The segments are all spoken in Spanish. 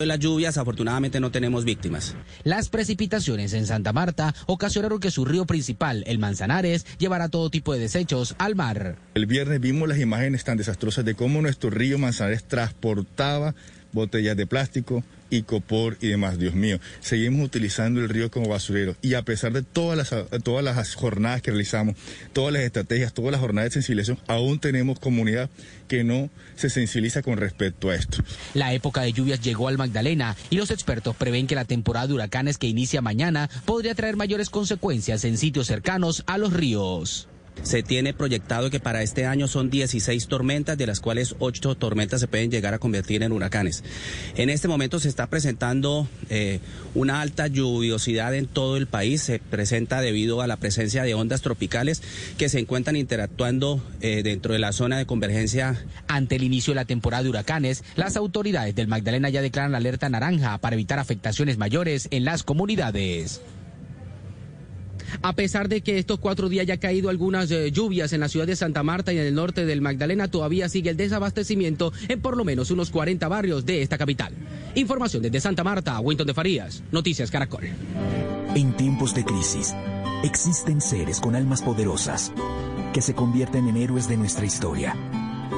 De las lluvias, afortunadamente no tenemos víctimas. Las precipitaciones en Santa Marta ocasionaron que su río principal, el Manzanares, llevara todo tipo de desechos al mar. El viernes vimos las imágenes tan desastrosas de cómo nuestro río Manzanares transportaba botellas de plástico, y copor y demás. Dios mío, seguimos utilizando el río como basurero y a pesar de todas las, todas las jornadas que realizamos, todas las estrategias, todas las jornadas de sensibilización, aún tenemos comunidad que no se sensibiliza con respecto a esto. La época de lluvias llegó al Magdalena y los expertos prevén que la temporada de huracanes que inicia mañana podría traer mayores consecuencias en sitios cercanos a los ríos. Se tiene proyectado que para este año son 16 tormentas, de las cuales 8 tormentas se pueden llegar a convertir en huracanes. En este momento se está presentando eh, una alta lluviosidad en todo el país. Se presenta debido a la presencia de ondas tropicales que se encuentran interactuando eh, dentro de la zona de convergencia. Ante el inicio de la temporada de huracanes, las autoridades del Magdalena ya declaran alerta naranja para evitar afectaciones mayores en las comunidades. A pesar de que estos cuatro días ya ha caído algunas eh, lluvias en la ciudad de Santa Marta y en el norte del Magdalena, todavía sigue el desabastecimiento en por lo menos unos 40 barrios de esta capital. Información desde Santa Marta, Winton de Farías, Noticias Caracol. En tiempos de crisis, existen seres con almas poderosas que se convierten en héroes de nuestra historia.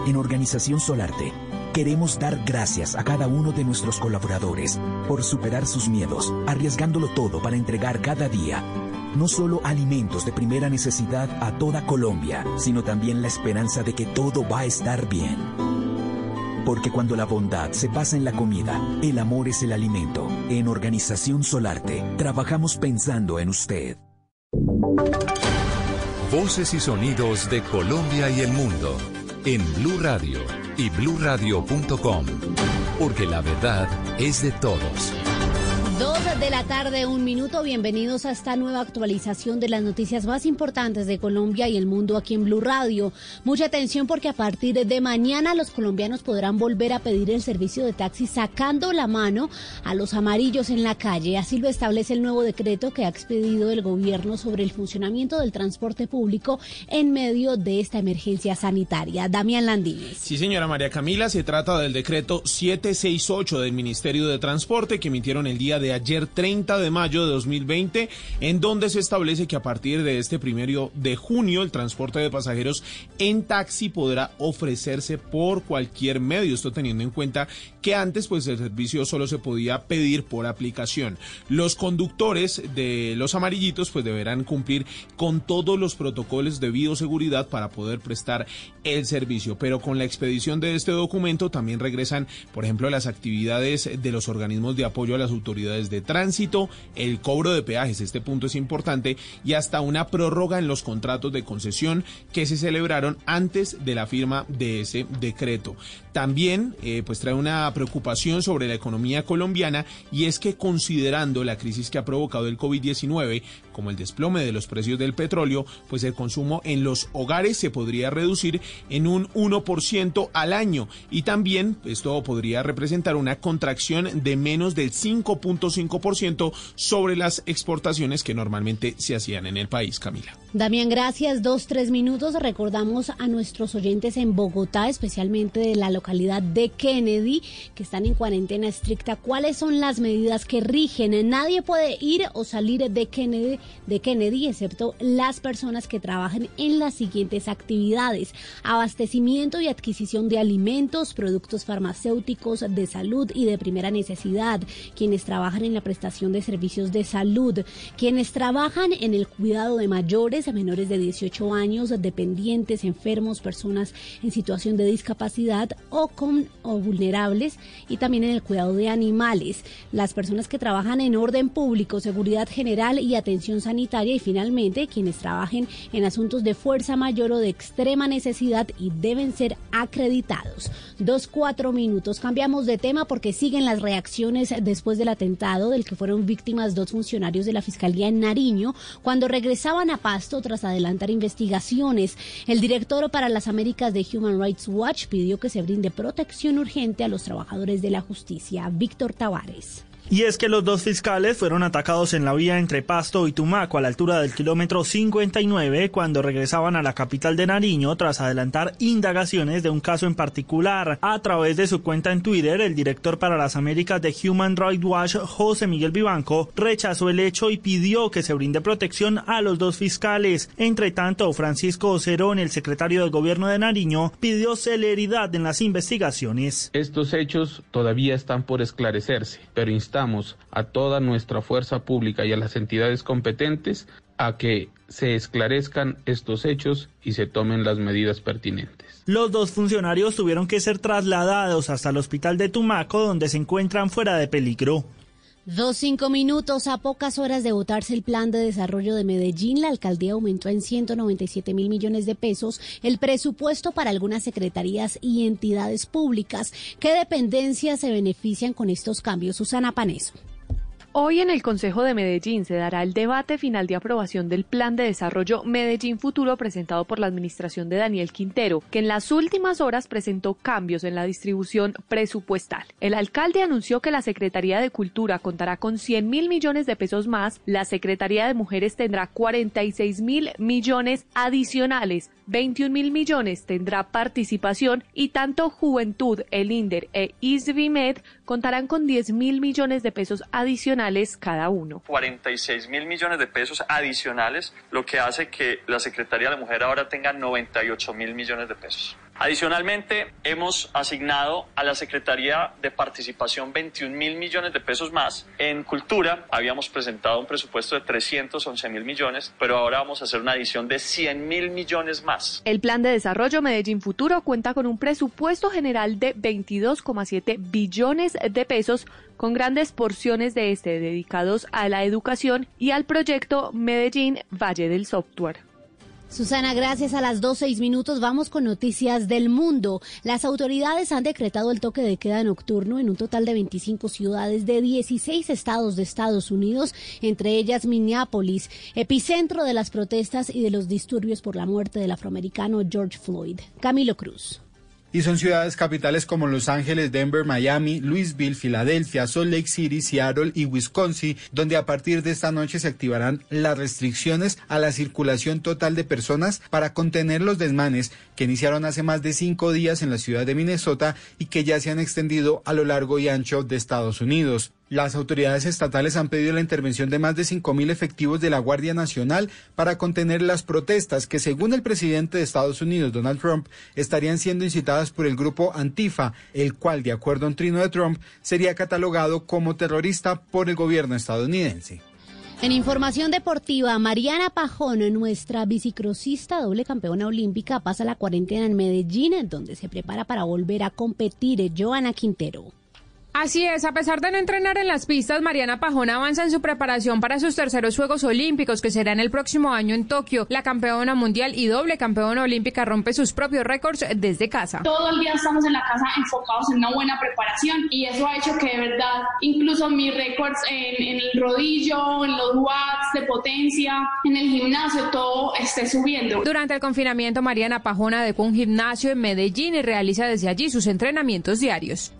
En Organización Solarte, queremos dar gracias a cada uno de nuestros colaboradores por superar sus miedos, arriesgándolo todo para entregar cada día no solo alimentos de primera necesidad a toda Colombia, sino también la esperanza de que todo va a estar bien. Porque cuando la bondad se pasa en la comida, el amor es el alimento. En Organización Solarte, trabajamos pensando en usted. Voces y sonidos de Colombia y el mundo en Blue Radio y bluradio.com, porque la verdad es de todos. De la tarde, un minuto. Bienvenidos a esta nueva actualización de las noticias más importantes de Colombia y el mundo aquí en Blue Radio. Mucha atención porque a partir de mañana los colombianos podrán volver a pedir el servicio de taxi sacando la mano a los amarillos en la calle. Así lo establece el nuevo decreto que ha expedido el gobierno sobre el funcionamiento del transporte público en medio de esta emergencia sanitaria. Damián Landines. Sí, señora María Camila, se trata del decreto 768 del Ministerio de Transporte que emitieron el día de ayer 30 de mayo de 2020, en donde se establece que a partir de este primero de junio el transporte de pasajeros en taxi podrá ofrecerse por cualquier medio. Esto teniendo en cuenta que antes pues el servicio solo se podía pedir por aplicación. Los conductores de los amarillitos pues deberán cumplir con todos los protocolos de bioseguridad para poder prestar el servicio. Pero con la expedición de este documento también regresan, por ejemplo, las actividades de los organismos de apoyo a las autoridades de tránsito, el cobro de peajes, este punto es importante, y hasta una prórroga en los contratos de concesión que se celebraron antes de la firma de ese decreto. También eh, pues trae una preocupación sobre la economía colombiana y es que considerando la crisis que ha provocado el COVID-19, como el desplome de los precios del petróleo, pues el consumo en los hogares se podría reducir en un 1% al año y también esto podría representar una contracción de menos del 5.5% sobre las exportaciones que normalmente se hacían en el país, Camila. Damián, gracias. Dos, tres minutos. Recordamos a nuestros oyentes en Bogotá, especialmente de la localidad de Kennedy, que están en cuarentena estricta. ¿Cuáles son las medidas que rigen? Nadie puede ir o salir de Kennedy, excepto las personas que trabajan en las siguientes actividades: abastecimiento y adquisición de alimentos, productos farmacéuticos, de salud y de primera necesidad, quienes trabajan en la prestación de servicios de salud, quienes trabajan en el cuidado de mayores a menores de 18 años, dependientes, enfermos, personas en situación de discapacidad o, con, o vulnerables y también en el cuidado de animales, las personas que trabajan en orden público, seguridad general y atención sanitaria y finalmente quienes trabajen en asuntos de fuerza mayor o de extrema necesidad y deben ser acreditados. Dos, cuatro minutos. Cambiamos de tema porque siguen las reacciones después del atentado del que fueron víctimas dos funcionarios de la Fiscalía en Nariño cuando regresaban a Pasto tras adelantar investigaciones. El director para las Américas de Human Rights Watch pidió que se brinde protección urgente a los trabajadores de la justicia. Víctor Tavares. Y es que los dos fiscales fueron atacados en la vía entre Pasto y Tumaco a la altura del kilómetro 59 cuando regresaban a la capital de Nariño tras adelantar indagaciones de un caso en particular. A través de su cuenta en Twitter, el director para las Américas de Human Rights Watch, José Miguel Vivanco, rechazó el hecho y pidió que se brinde protección a los dos fiscales. Entre tanto, Francisco Ocerón, el secretario del gobierno de Nariño, pidió celeridad en las investigaciones. Estos hechos todavía están por esclarecerse, pero a toda nuestra fuerza pública y a las entidades competentes a que se esclarezcan estos hechos y se tomen las medidas pertinentes. Los dos funcionarios tuvieron que ser trasladados hasta el hospital de Tumaco, donde se encuentran fuera de peligro. Dos cinco minutos a pocas horas de votarse el plan de desarrollo de Medellín, la alcaldía aumentó en 197 mil millones de pesos el presupuesto para algunas secretarías y entidades públicas. ¿Qué dependencias se benefician con estos cambios? Susana Paneso. Hoy en el Consejo de Medellín se dará el debate final de aprobación del Plan de Desarrollo Medellín Futuro presentado por la administración de Daniel Quintero, que en las últimas horas presentó cambios en la distribución presupuestal. El alcalde anunció que la Secretaría de Cultura contará con 100 mil millones de pesos más, la Secretaría de Mujeres tendrá 46 mil millones adicionales, 21 mil millones tendrá participación y tanto Juventud, el INDER e ISVIMED contarán con 10 mil millones de pesos adicionales cada uno. 46 mil millones de pesos adicionales, lo que hace que la Secretaría de la Mujer ahora tenga 98 mil millones de pesos. Adicionalmente, hemos asignado a la Secretaría de Participación 21 mil millones de pesos más. En Cultura habíamos presentado un presupuesto de 311 mil millones, pero ahora vamos a hacer una adición de 100 mil millones más. El Plan de Desarrollo Medellín Futuro cuenta con un presupuesto general de 22,7 billones de pesos con grandes porciones de este dedicados a la educación y al proyecto Medellín Valle del Software. Susana, gracias. A las 2.06 minutos vamos con noticias del mundo. Las autoridades han decretado el toque de queda nocturno en un total de 25 ciudades de 16 estados de Estados Unidos, entre ellas Minneapolis, epicentro de las protestas y de los disturbios por la muerte del afroamericano George Floyd. Camilo Cruz y son ciudades capitales como Los Ángeles, Denver, Miami, Louisville, Filadelfia, Salt Lake City, Seattle y Wisconsin, donde a partir de esta noche se activarán las restricciones a la circulación total de personas para contener los desmanes que iniciaron hace más de cinco días en la ciudad de Minnesota y que ya se han extendido a lo largo y ancho de Estados Unidos. Las autoridades estatales han pedido la intervención de más de 5.000 efectivos de la Guardia Nacional para contener las protestas que, según el presidente de Estados Unidos, Donald Trump, estarían siendo incitadas por el grupo Antifa, el cual, de acuerdo a un trino de Trump, sería catalogado como terrorista por el gobierno estadounidense. En información deportiva, Mariana Pajón, nuestra bicicrosista doble campeona olímpica, pasa la cuarentena en Medellín, donde se prepara para volver a competir. Joana Quintero. Así es, a pesar de no entrenar en las pistas, Mariana Pajón avanza en su preparación para sus terceros Juegos Olímpicos que serán el próximo año en Tokio. La campeona mundial y doble campeona olímpica rompe sus propios récords desde casa. Todo el día estamos en la casa enfocados en una buena preparación y eso ha hecho que de verdad incluso mis récords en, el rodillo, en los watts de potencia, en el gimnasio, todo esté subiendo. Durante el confinamiento, Mariana Pajón adecuó un gimnasio en Medellín y realiza desde allí sus entrenamientos diarios.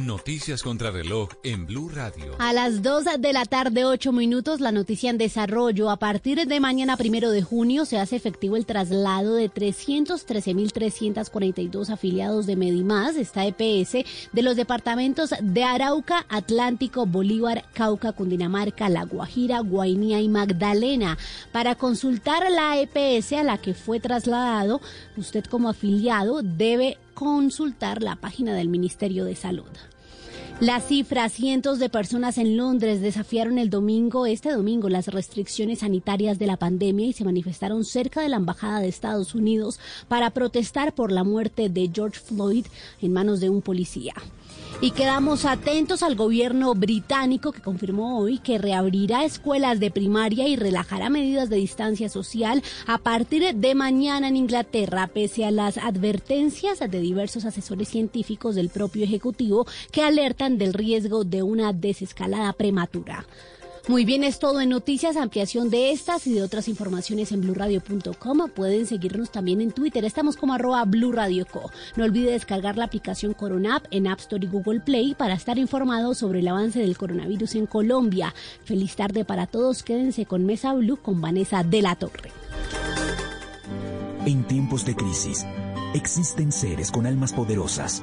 Noticias contra reloj en Blue Radio. A las 2 de la tarde, 8 minutos, la noticia en desarrollo. A partir de mañana, primero de junio, se hace efectivo el traslado de 313.342 afiliados de Medimás, esta EPS, de los departamentos de Arauca, Atlántico, Bolívar, Cauca, Cundinamarca, La Guajira, Guainía y Magdalena. Para consultar la EPS a la que fue trasladado, usted como afiliado debe consultar la página del Ministerio de Salud. La cifra, cientos de personas en Londres desafiaron el domingo, este domingo, las restricciones sanitarias de la pandemia y se manifestaron cerca de la Embajada de Estados Unidos para protestar por la muerte de George Floyd en manos de un policía. Y quedamos atentos al gobierno británico que confirmó hoy que reabrirá escuelas de primaria y relajará medidas de distancia social a partir de mañana en Inglaterra, pese a las advertencias de diversos asesores científicos del propio Ejecutivo que alertan del riesgo de una desescalada prematura. Muy bien, es todo en noticias, ampliación de estas y de otras informaciones en blurradio.com. Pueden seguirnos también en Twitter, estamos como arroba blurradioco. No olvide descargar la aplicación Corona App en App Store y Google Play para estar informado sobre el avance del coronavirus en Colombia. Feliz tarde para todos, quédense con Mesa Blue con Vanessa de la Torre. En tiempos de crisis, existen seres con almas poderosas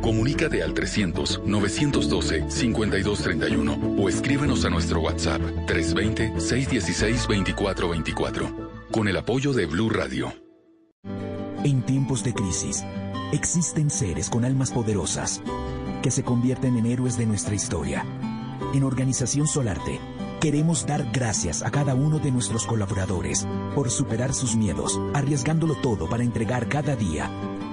Comunícate al 300-912-5231 o escríbenos a nuestro WhatsApp 320-616-2424 con el apoyo de Blue Radio. En tiempos de crisis, existen seres con almas poderosas que se convierten en héroes de nuestra historia. En Organización Solarte, queremos dar gracias a cada uno de nuestros colaboradores por superar sus miedos, arriesgándolo todo para entregar cada día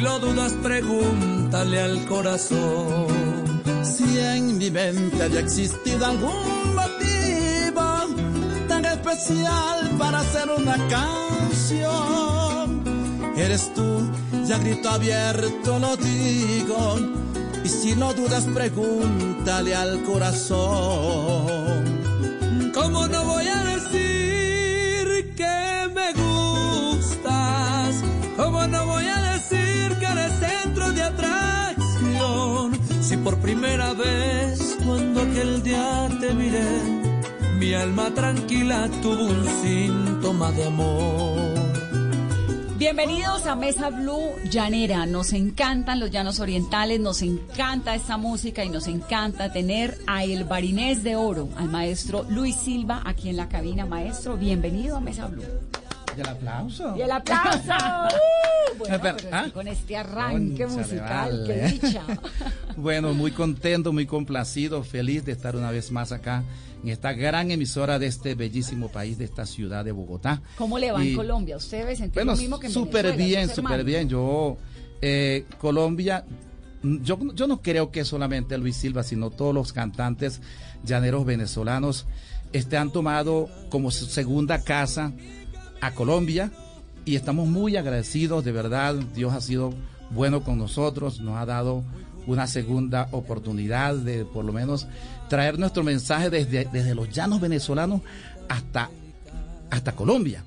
Si lo dudas, pregúntale al corazón. Si en mi mente había existido algún motivo tan especial para hacer una canción, eres tú, ya grito abierto lo digo. Y si no dudas, pregúntale al corazón. ¿Cómo no primera vez, cuando aquel día te miré, mi alma tranquila tuvo un síntoma de amor. Bienvenidos a Mesa Blue Llanera. Nos encantan los llanos orientales, nos encanta esta música y nos encanta tener a el barinés de oro, al maestro Luis Silva, aquí en la cabina. Maestro, bienvenido a Mesa Blue. Y el aplauso. Y el aplauso. Bueno, Espera, pero ¿ah? con este arranque musical, qué vale. dicha. Bueno, muy contento, muy complacido, feliz de estar una vez más acá en esta gran emisora de este bellísimo país, de esta ciudad de Bogotá. ¿Cómo le va Y- en Colombia? ¿Usted sentir Bueno, lo mismo que en súper bien, súper bien. Yo, eh, Colombia, mm, yo, yo no creo que solamente Luis Silva, sino todos los cantantes llaneros venezolanos este, han tomado como su segunda casa a Colombia y estamos muy agradecidos, de verdad, Dios ha sido bueno con nosotros, nos ha dado una segunda oportunidad de por lo menos traer nuestro mensaje desde, desde los llanos venezolanos hasta, hasta Colombia.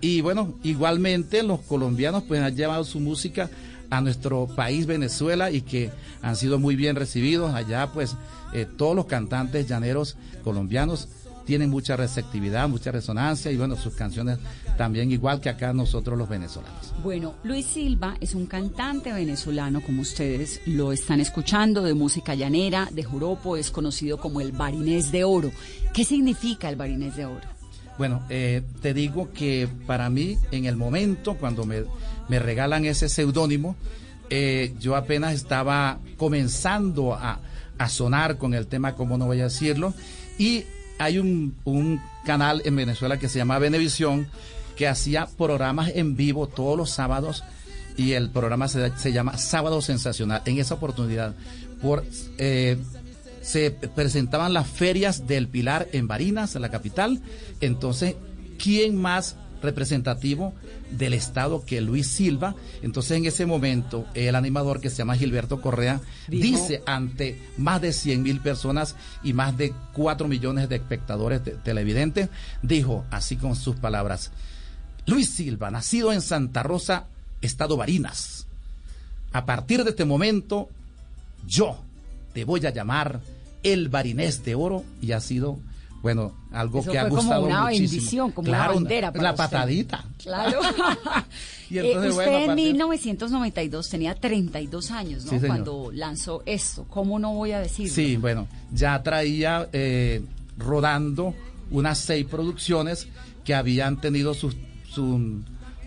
Y bueno, igualmente los colombianos pues han llevado su música a nuestro país Venezuela y que han sido muy bien recibidos. Allá pues eh, todos los cantantes llaneros colombianos tienen mucha receptividad, mucha resonancia y bueno, sus canciones también igual que acá nosotros los venezolanos. Bueno, Luis Silva es un cantante venezolano, como ustedes lo están escuchando, de música llanera, de joropo, es conocido como el barinés de oro. ¿Qué significa el barinés de oro? Bueno, eh, te digo que para mí, en el momento cuando me, me regalan ese seudónimo, eh, yo apenas estaba comenzando a, a, sonar con el tema, como no voy a decirlo, y hay un, canal en Venezuela que se llama Venevisión, que hacía programas en vivo todos los sábados y el programa se, se llama Sábado Sensacional. En esa oportunidad, por eh, se presentaban las ferias del Pilar en Barinas, la capital. Entonces, ¿quién más representativo del Estado que Luis Silva? Entonces, en ese momento, el animador que se llama Gilberto Correa Dijo- dice ante más de 100 mil personas y más de 4 millones de espectadores te- televidentes, dijo así con sus palabras, Luis Silva, nacido en Santa Rosa, Estado Barinas. A partir de este momento, yo te voy a llamar el Barinés de Oro y ha sido, bueno, algo Eso que ha fue como gustado una muchísimo. bendición, como una Claro, bandera para La usted. patadita. Claro. Y Eh, entonces, usted bueno, en partir- 1992 tenía 32 años, ¿no? Sí. Cuando lanzó esto. ¿Cómo no voy a decirlo? Sí, bueno, ya traía eh, rodando unas seis producciones que habían tenido su, su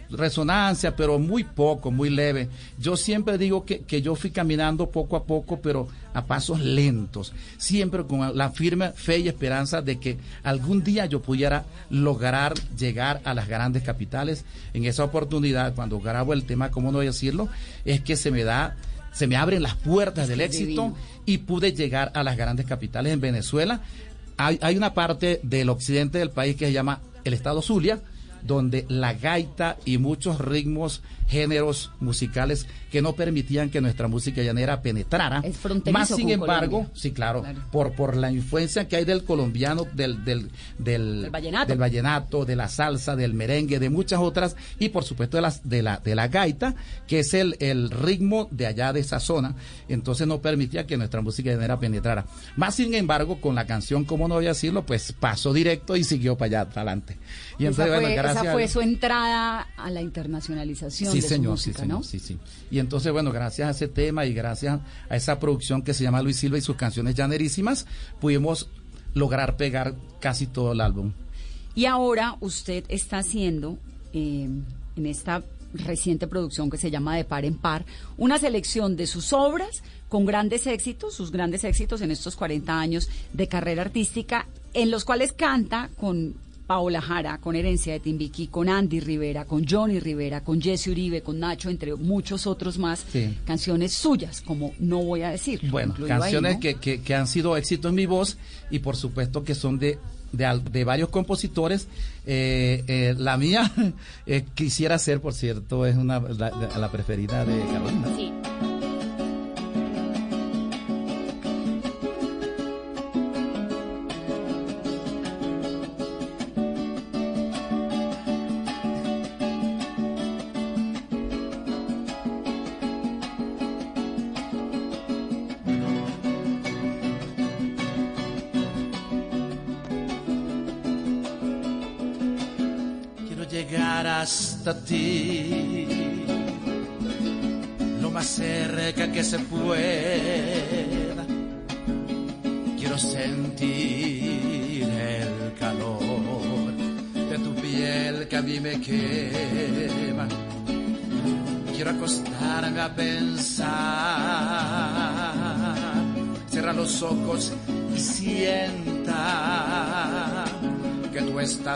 resonancia, pero muy poco, muy leve. Yo siempre digo que, que yo fui caminando poco a poco, pero a pasos lentos, siempre con la firme fe y esperanza de que algún día yo pudiera lograr llegar a las grandes capitales. En esa oportunidad, cuando grabo el tema, ¿cómo no voy a decirlo? Es que se me da, se me abren las puertas del éxito y pude llegar a las grandes capitales en Venezuela. Hay, hay una parte del occidente del país que se llama el estado Zulia, donde la gaita y muchos ritmos, géneros musicales que no permitían que nuestra música llanera penetrara. Es fronterizo Más sin embargo, Colombia. sí, claro, Por, por la influencia que hay del colombiano, del, del, del, Del vallenato. del vallenato, de la salsa, del merengue, de muchas otras, y por supuesto de, las, de, la, de la gaita, que es el, el ritmo de allá de esa zona, entonces no permitía que nuestra música llanera penetrara. Más sin embargo, con la canción, como no voy a decirlo, pues pasó directo y siguió para allá, para adelante. Y esa, entonces, fue, bueno, gracias esa a- fue su entrada a la internacionalización Sí, de señor, su música, sí, señor, ¿no? sí, sí. Y entonces, bueno, gracias a ese tema y gracias a esa producción que se llama Luis Silva y sus canciones llanerísimas, pudimos lograr pegar casi todo el álbum. Y ahora usted está haciendo eh, en esta reciente producción que se llama De Par en Par una selección de sus obras con grandes éxitos, sus grandes éxitos en estos 40 años de carrera artística, en los cuales canta con Paola Jara, con Herencia de Timbiquí, con Andy Rivera, con Johnny Rivera, con Jesse Uribe, con Nacho, entre muchos otros más, Sí. canciones suyas, como No Voy a Decir. Bueno, ahí, canciones ¿no? que, que, que han sido éxito en mi voz y por supuesto que son de, de, al- de varios compositores. Eh, eh, la mía eh, quisiera ser, por cierto, es una la, la- la preferida de Carolina. Sí.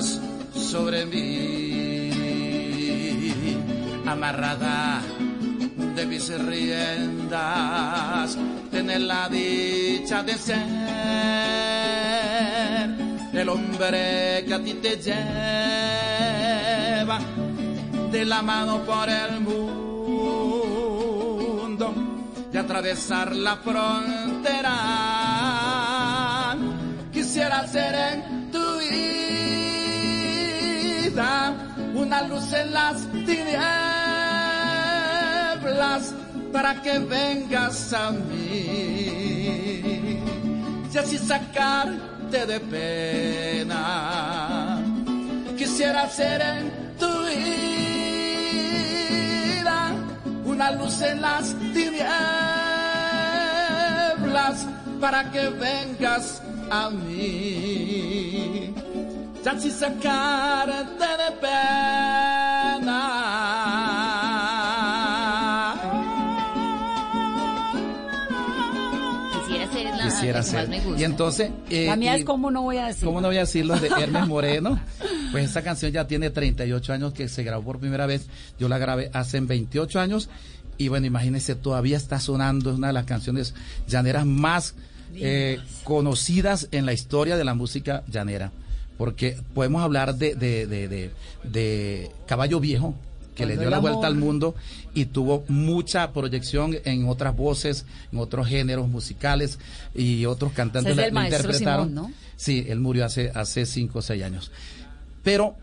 Sobre mí, amarrada de mis riendas, tener la dicha de ser el hombre que a ti te lleva de la mano por el mundo y atravesar la frontera. Quisiera ser en una luz en las tinieblas para que vengas a mí y así sacarte de pena. Quisiera ser en tu vida una luz en las tinieblas para que vengas a mí ya te sacarte de pena. Quisiera ser la, Quisiera la que más me gusta. Y entonces... eh, la mía y- es como no voy a decir. ¿Cómo no voy a decirlo? De Hermes Moreno. Pues esa canción ya tiene 38 años que se grabó por primera vez. Yo la grabé hace 28 años. Y bueno, imagínense, todavía está sonando. Es una de las canciones llaneras más eh, conocidas en la historia de la música llanera. Porque podemos hablar de, de, de, de- Caballo Viejo, que le dio la vuelta al mundo y tuvo mucha proyección en otras voces, en otros géneros musicales y otros cantantes la- maestro interpretaron. Simón, ¿no? Sí, él murió hace, hace cinco o seis años. Pero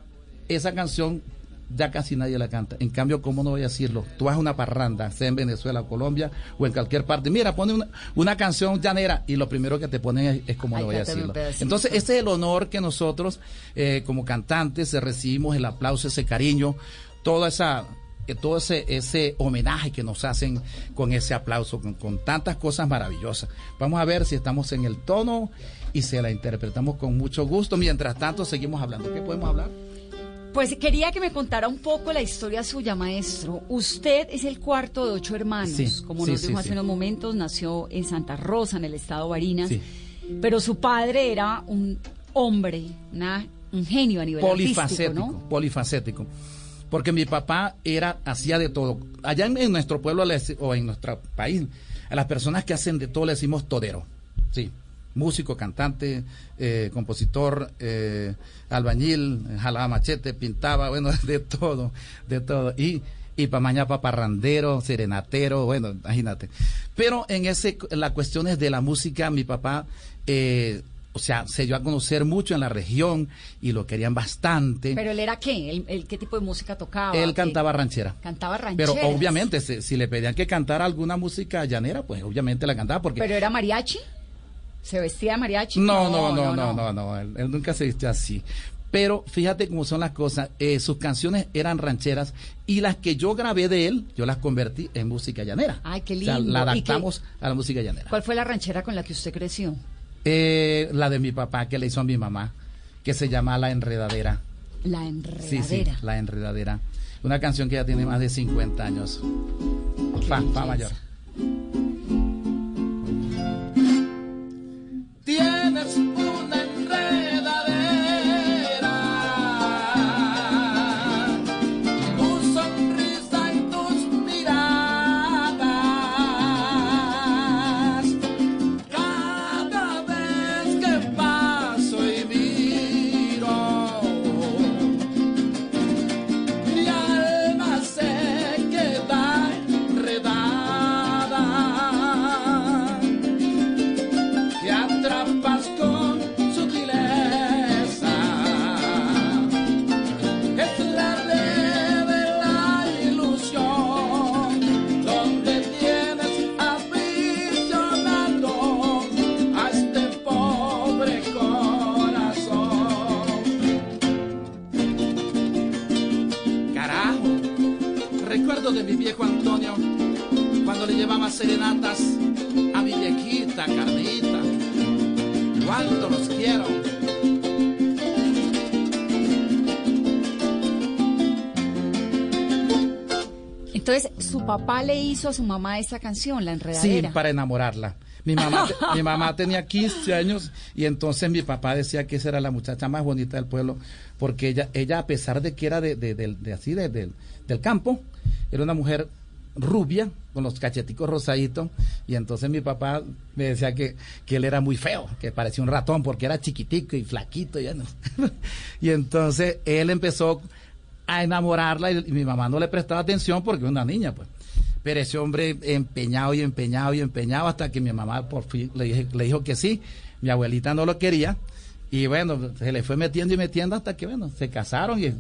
esa canción ya casi nadie la canta. En cambio, ¿cómo no voy a decirlo? Tú vas a una parranda, sea en Venezuela, Colombia o en cualquier parte. Mira, pone una, una canción llanera y lo primero que te ponen es, es como Ay, no voy a decirlo. Entonces, ese es el honor que nosotros, eh, como cantantes, eh, recibimos, el aplauso, ese cariño, toda esa que todo ese, ese homenaje que nos hacen con ese aplauso, con, con tantas cosas maravillosas. Vamos a ver si estamos en el tono y se la interpretamos con mucho gusto. Mientras tanto, seguimos hablando. ¿Qué podemos hablar? Pues quería que me contara un poco la historia suya, maestro. Usted es el cuarto de ocho hermanos, Sí, como sí, nos sí, dijo hace unos momentos, nació en Santa Rosa, en el estado Barinas, pero su padre era un hombre, una- un genio a nivel artístico, polifacético, ¿no? polifacético. Porque mi papá era, hacía de todo. Allá en, en nuestro pueblo o en nuestro país, a las personas que hacen de todo le decimos todero. Sí. Músico, cantante, eh, compositor, eh, albañil, jalaba machete, pintaba, bueno, de todo, de todo. Y, y pa' mañana paparrandero, serenatero, bueno, imagínate. Pero en ese, en las cuestiones de la música, mi papá, eh, o sea, se dio a conocer mucho en la región y lo querían bastante. Pero él era qué? ¿Él, él qué tipo de música tocaba? Él cantaba ranchera. Cantaba rancheras. Pero obviamente, si, si le pedían que cantara alguna música llanera, pues obviamente la cantaba porque... ¿Pero era mariachi? ¿Se vestía de mariachi? no, no, no, no, no, no, él, él nunca se vistió así. Pero fíjate cómo son las cosas. eh, sus canciones eran rancheras y las que yo grabé de él, yo las convertí en música llanera. Ay, qué O sea, lindo. la ¿Y qué- adaptamos a la música llanera. ¿Cuál fue la ranchera con la que usted creció? Eh, la de mi papá que le hizo a mi mamá, que se llama La Enredadera. La Sí, sí, enredadera. La Enredadera. Una canción que ya tiene más de 50 años. Fa, fa mayor. Serenatas a mi viejita Carlita. Cuánto los quiero. Entonces, su papá le hizo a su mamá esta canción, La Sí, Enredadera. para enamorarla. Mi mamá, mi mamá tenía 15 años y entonces mi papá decía que esa era la muchacha más bonita del pueblo porque ella, ella a pesar de que era de, de- de- de así de- de- del campo, era una mujer rubia con los cacheticos rosaditos y entonces mi papá me decía que, él era muy feo, que parecía un ratón porque era chiquitico y flaquito no. y entonces él empezó a enamorarla y, y mi mamá no le prestaba atención porque era una niña pues. Pero ese hombre empeñado y empeñado y empeñado hasta que mi mamá por fin le, le dijo que sí. Mi abuelita no lo quería. Y bueno, se le fue metiendo y metiendo hasta que, bueno, se casaron y,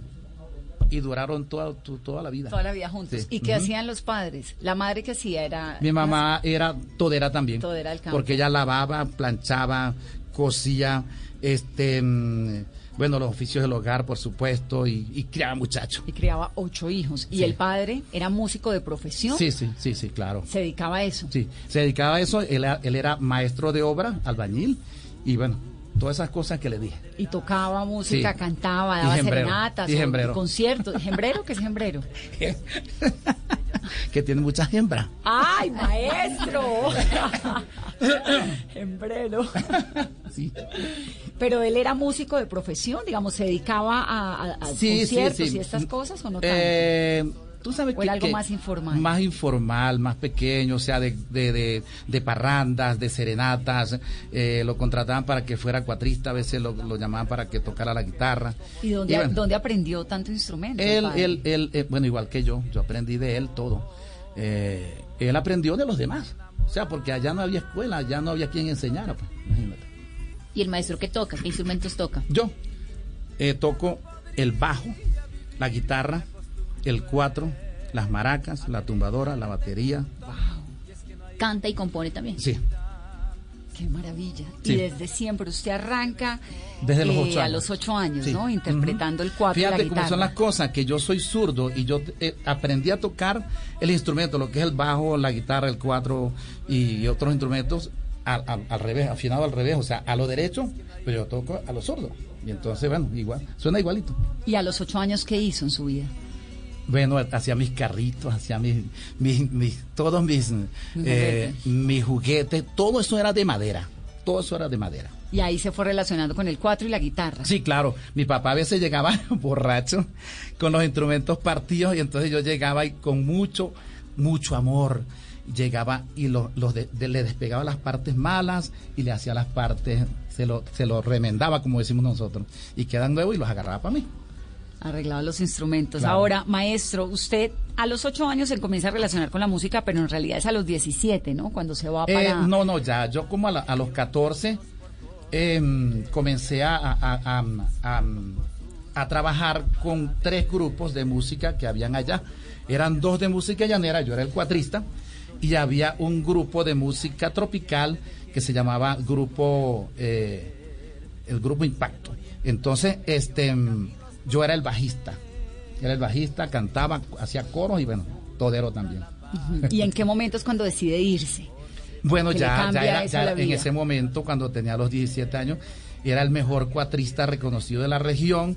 y duraron toda, tu- toda la vida. Toda la vida juntos. Sí. ¿Y qué hacían los padres? La madre que hacía era... Mi mamá era todera también. Todera del campo. Porque ella lavaba, planchaba, cosía, este, mm, bueno, los oficios del hogar, por supuesto, y, y criaba muchachos. Y criaba ocho hijos. Y Sí. el padre era músico de profesión. Sí, sí, sí, sí, claro. Se dedicaba a eso. Sí, se dedicaba a eso, él, era- él era maestro de obra, albañil, y bueno, todas esas cosas que le dije. Y tocaba música, Sí. cantaba, daba serenatas, o conciertos. ¿Gembrero? ¿Qué es gembrero? Que tiene muchas hembras. ¡Ay, maestro! Gembrero. Sí. Pero él era músico de profesión, digamos, se dedicaba a, a- a Sí, sí, conciertos y estas cosas o no tanto. Eh, tú sabes ¿O que, algo que más informal? Más informal, más pequeño, o sea, de, de, de, de parrandas, de serenatas. eh, lo contrataban para que fuera cuatrista, a veces lo, lo llamaban para que tocara la guitarra. ¿Y dónde, bueno, dónde aprendió tanto instrumento? Él, él, él, eh, bueno, igual que yo, yo aprendí de él todo. Eh, él aprendió de los demás. O sea, porque allá no había escuela, allá no había quien enseñara. Pues, imagínate. ¿Y el maestro qué toca? ¿Qué instrumentos toca? Yo eh, toco el bajo, la guitarra, el cuatro, las maracas, la tumbadora, la batería. Canta y compone también. Sí, Qué maravilla. Sí. Y desde siempre usted arranca Desde los eh, ocho a años. los ocho años, Sí. ¿no? Interpretando el cuatro la Fíjate guitarra. cómo son las cosas, que yo soy zurdo y yo eh, aprendí a tocar el instrumento, lo que es el bajo, la guitarra, el cuatro y otros instrumentos al, al- al revés, afinado al revés, o sea, a lo derecho, pero yo toco a lo zurdo. Y entonces, bueno, igual, suena igualito. ¿Y a los ocho años qué hizo en su vida? Bueno, hacía mis carritos, hacía mis, mis, mis- todos mis, eh, mis juguetes, todo eso era de madera, todo eso era de madera. Y ahí se fue relacionando con el cuatro y la guitarra. Sí, claro. Mi papá a veces llegaba borracho con los instrumentos partidos y entonces yo llegaba y con mucho, mucho amor llegaba y lo- de- le despegaba las partes malas y le hacía las partes, se lo, se lo remendaba como decimos nosotros y quedan nuevos y los agarraba para mí. Arreglaba los instrumentos. Claro. Ahora, maestro, usted a los ocho años se comienza a relacionar con la música, pero en realidad es a los 17, ¿no? Cuando se va Eh, para... no, no, ya, yo como a, la- a los 14 em, comencé a, a- a- a- a trabajar con tres grupos de música que habían allá. Eran dos de música llanera, yo era el cuatrista, y había un grupo de música tropical que se llamaba grupo, eh, el grupo Impacto. Entonces, este, em, yo era el bajista, era el bajista, cantaba, hacía coros y bueno, todero también. ¿Y en qué momento es cuando decide irse? Bueno, ya, ya era, ya en ese momento, cuando tenía los 17 años, era el mejor cuatrista reconocido de la región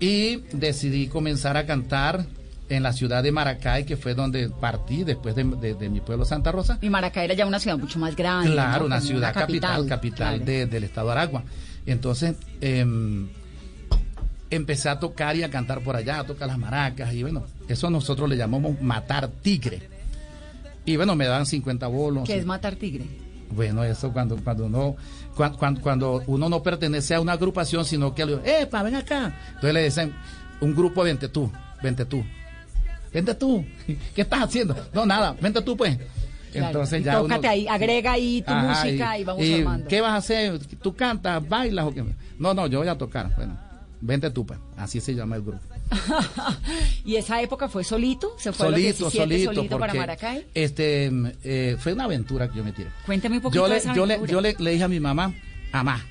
y decidí comenzar a cantar en la ciudad de Maracay, que fue donde partí después de, de- de mi pueblo Santa Rosa. Y Maracay era ya una ciudad mucho más grande. Claro, ¿no? una ciudad capital, capital claro. de- del estado de Aragua. Entonces, em, empecé a tocar y a cantar por allá, a tocar las maracas, y bueno, eso nosotros le llamamos matar tigre. Y bueno, me daban 50 bolos. ¿Qué es matar tigre? Bueno, eso cuando, cuando uno cuan- cuan- cuando, uno no pertenece a una agrupación, sino que le digo, ¡epa, ven acá! Entonces le dicen, un grupo, vente tú, vente tú. Vente tú. ¿Qué estás haciendo? No, nada, vente tú pues. Claro. Entonces ya uno- tócate ahí, agrega ahí tu Ajá, música y, vamos y armando. ¿Qué vas a hacer? ¿Tú cantas, bailas o qué? No, no, yo voy a tocar. Bueno, vente pues. Así se llama el grupo. ¿Y esa época fue solito? ¿Se fue a los Solito, 17 solito, para Maracay? este mm, eh, fue una aventura que yo me tiré. Cuéntame un poquito yo de le, esa yo le, yo le, le dije a mi mamá, mamá,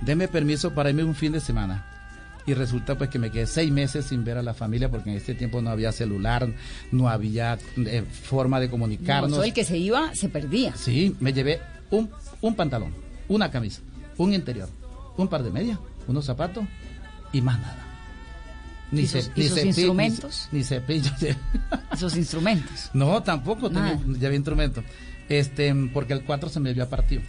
deme permiso para irme un fin de semana. Y resulta pues que me quedé seis meses sin ver a la familia porque en ese tiempo no había celular, no había eh, forma de No, comunicarnos. el que se iba se perdía. Sí, me llevé un, un pantalón, una camisa, un interior, un par de medias, unos zapatos y más nada. ¿Y sus- y sus cepillo, instrumentos? Ni, cepillo. Esos instrumentos. No, tampoco tenía, Nada. llevé instrumentos. Este, porque el 4 se me había partido.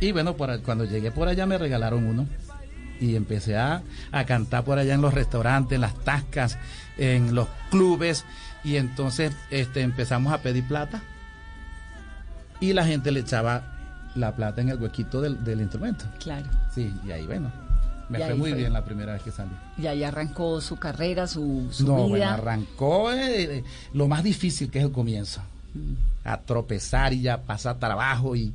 Y bueno, por- cuando llegué por allá me regalaron uno. Y empecé a, a cantar por allá en los restaurantes, en las tascas, en los clubes. Y entonces este, empezamos a pedir plata. Y la gente le echaba la plata en el huequito del, del instrumento. Claro. Sí, y ahí bueno, me fue muy fue. bien la primera vez que salí. Y ahí arrancó su carrera, su, su No, bueno, vida. arrancó eh, lo más difícil que es el comienzo. A tropezar y a pasar trabajo y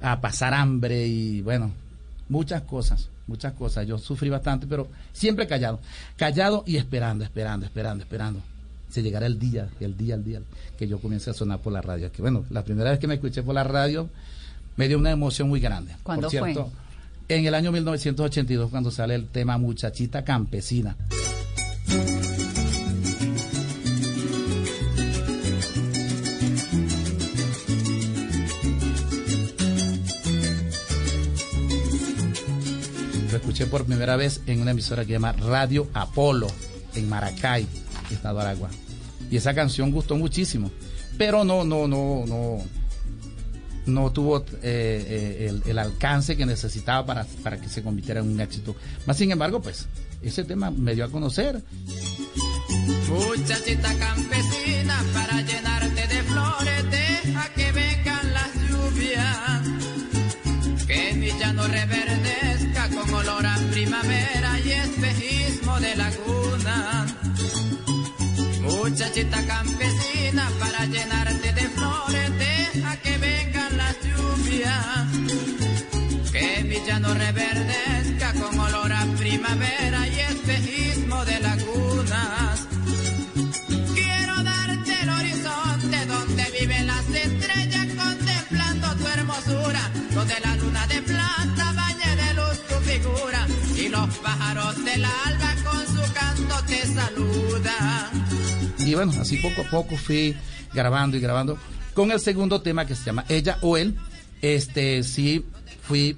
a pasar hambre y bueno, muchas cosas, muchas cosas. Yo sufrí bastante, pero siempre callado. Callado y esperando, esperando, esperando, esperando. Se llegará el día, el día, el día que yo comience a sonar por la radio. Que bueno, la primera vez que me escuché por la radio me dio una emoción muy grande. ¿Cuándo por cierto, fue? En el año 1982, cuando sale el tema Muchachita Campesina. lo escuché por primera vez en una emisora que se llama Radio Apolo, en Maracay, Estado de Aragua. Y esa canción gustó muchísimo. Pero no, no, no, no, no tuvo eh, eh, el, el alcance que necesitaba para, para que se convirtiera en un éxito. Más sin embargo, pues, ese tema me dio a conocer. Muchachita campesina, para llenarte de flores, deja que vengan las lluvias. Que mi llano reverdezca con olor a primavera y espejismo de laguna. Muchachita campesina, para llenarte Llano reverdezca con olor a primavera y espejismo de lagunas. Quiero darte el horizonte donde viven las estrellas contemplando tu hermosura, donde la luna de plata bañe de luz tu figura y los pájaros del alba con su canto te saludan. Y bueno, así poco a poco fui grabando y grabando. Con el segundo tema que se llama Ella o Él, este sí fui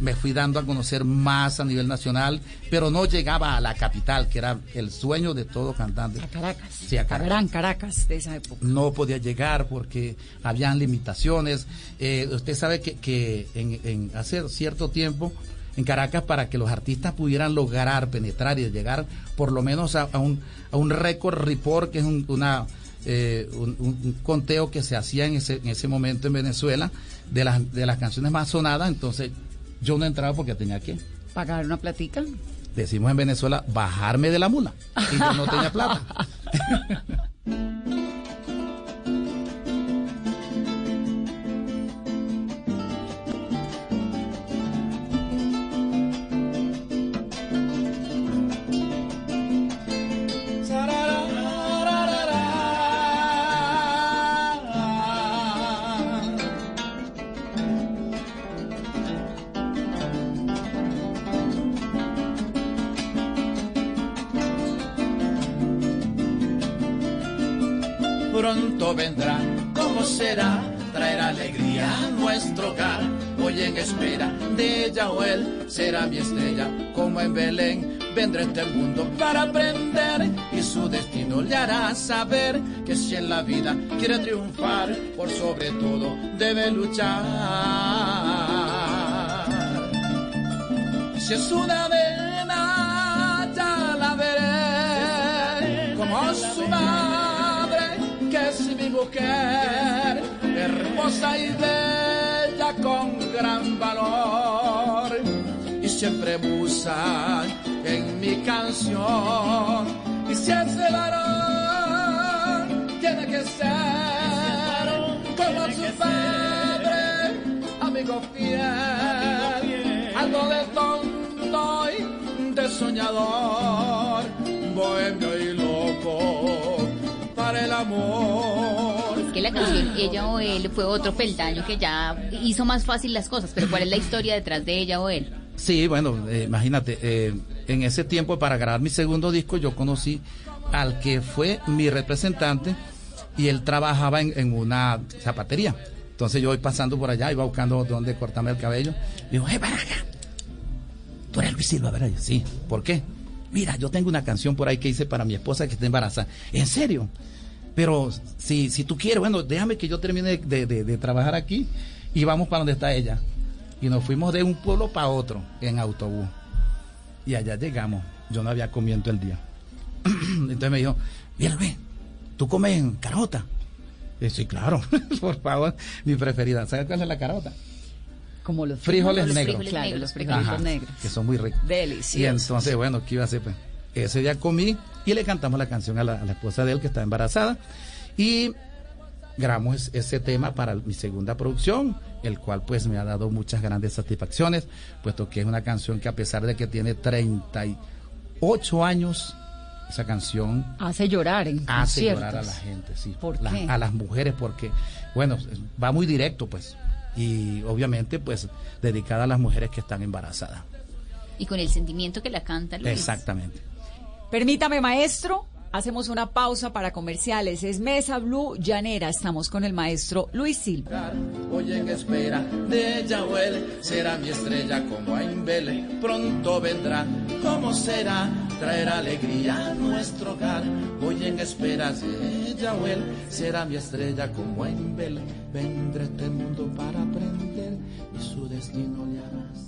me fui dando a conocer más a nivel nacional, pero no llegaba a la capital, que era el sueño de todo cantante. A Caracas. Sí, a Caracas. gran Caracas de esa época. No podía llegar porque habían limitaciones. Eh, usted sabe que, que en, en hace cierto tiempo en Caracas para que los artistas pudieran lograr penetrar y llegar por lo menos a, a un, a un récord report, que es un, una, eh, un conteo que se hacía en ese, en ese momento en Venezuela de las, de las canciones más sonadas, entonces yo no entraba porque tenía que, ¿Pagar una platica? decimos en Venezuela, bajarme de la mula. Y yo no tenía plata. Vendrá, ¿cómo será? Traer alegría a nuestro hogar. Hoy en espera de ella o él será mi estrella, como en Belén. Vendrá este mundo para aprender y su destino le hará saber que si en la vida quiere triunfar, por sobre todo debe luchar. Si es una nena, ya la veré como su madre, que es mi mujer, hermosa y bella con gran valor. Y siempre musa en mi canción. Y si ese varón tiene que ser como su padre, amigo fiel, algo de tonto y de soñador, bohemio y amor. Es que la canción Ella o Él fue otro peldaño que ya hizo más fácil las cosas, pero ¿cuál es la historia detrás de Ella o Él? Sí, bueno, eh, imagínate, eh, en ese tiempo para grabar mi segundo disco yo conocí al que fue mi representante y él trabajaba en, en una zapatería. Entonces yo voy pasando por allá, iba buscando dónde cortarme el cabello. Digo, ¡eh, para acá! Tú eres Luis Silva, ¿verdad? Yo, sí, ¿por qué? Mira, yo tengo una canción por ahí que hice para mi esposa que está embarazada. ¿En serio? Pero si, si tú quieres, bueno, déjame que yo termine de, de- trabajar aquí y vamos para donde está ella. Y nos fuimos de un pueblo para otro en autobús. Y allá llegamos. Yo no había comido en todo el día. Entonces me dijo, mira, ve, ¿tú comes carota? Y sí, claro, por favor, mi preferida. ¿Sabes cuál es la carota? Como los frijoles negros. frijoles Claro, los frijolitos Ajá, negros. Que son muy ricos. Y Deliciosos. entonces, bueno, ¿qué iba a hacer? Pues? Ese día comí y le cantamos la canción a la, a la esposa de él que está embarazada. Y grabamos es- ese tema para mi segunda producción, el cual pues me ha dado muchas grandes satisfacciones, puesto que es una canción que a pesar de que tiene 38 años, esa canción Hace llorar en hace conciertos. llorar a la gente, sí. ¿Por La- qué? a las mujeres, porque, bueno, va muy directo, pues. Y obviamente, pues, dedicada a las mujeres que están embarazadas. Y con el sentimiento que la canta Luis. Exactamente. Permítame, maestro, Hacemos una pausa para comerciales. Es Mesa Blue Llanera. Estamos con el maestro Luis Silva. Hoy en espera de Yahuel será mi estrella como a Imbele. Pronto vendrá, ¿cómo será? Traer alegría a nuestro hogar. Hoy en espera de Yahuel será mi estrella como a Imbele. Vendré este mundo para aprender y su destino le hará.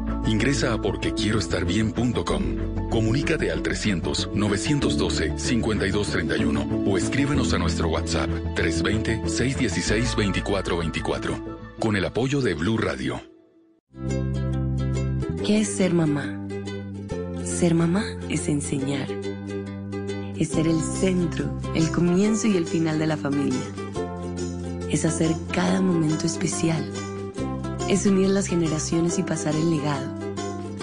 Ingresa a porquequieroestarbien.com. Comunícate al 300-912-5231 o escríbenos a nuestro WhatsApp 320-616-2424 con el apoyo de Blue Radio. ¿Qué es ser mamá? Ser mamá es enseñar. Es ser el centro, el comienzo y el final de la familia. Es hacer cada momento especial. Es unir las generaciones y pasar el legado.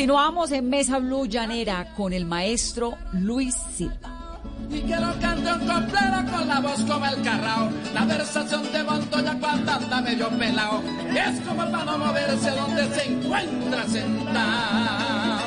Continuamos en Mesa Blue Llanera con el maestro Luis Silva. Y que lo cante un coplero con la voz como el carrao. La versación de Montoya cuando anda medio pelao. Es como el mano moverse donde se encuentra sentado.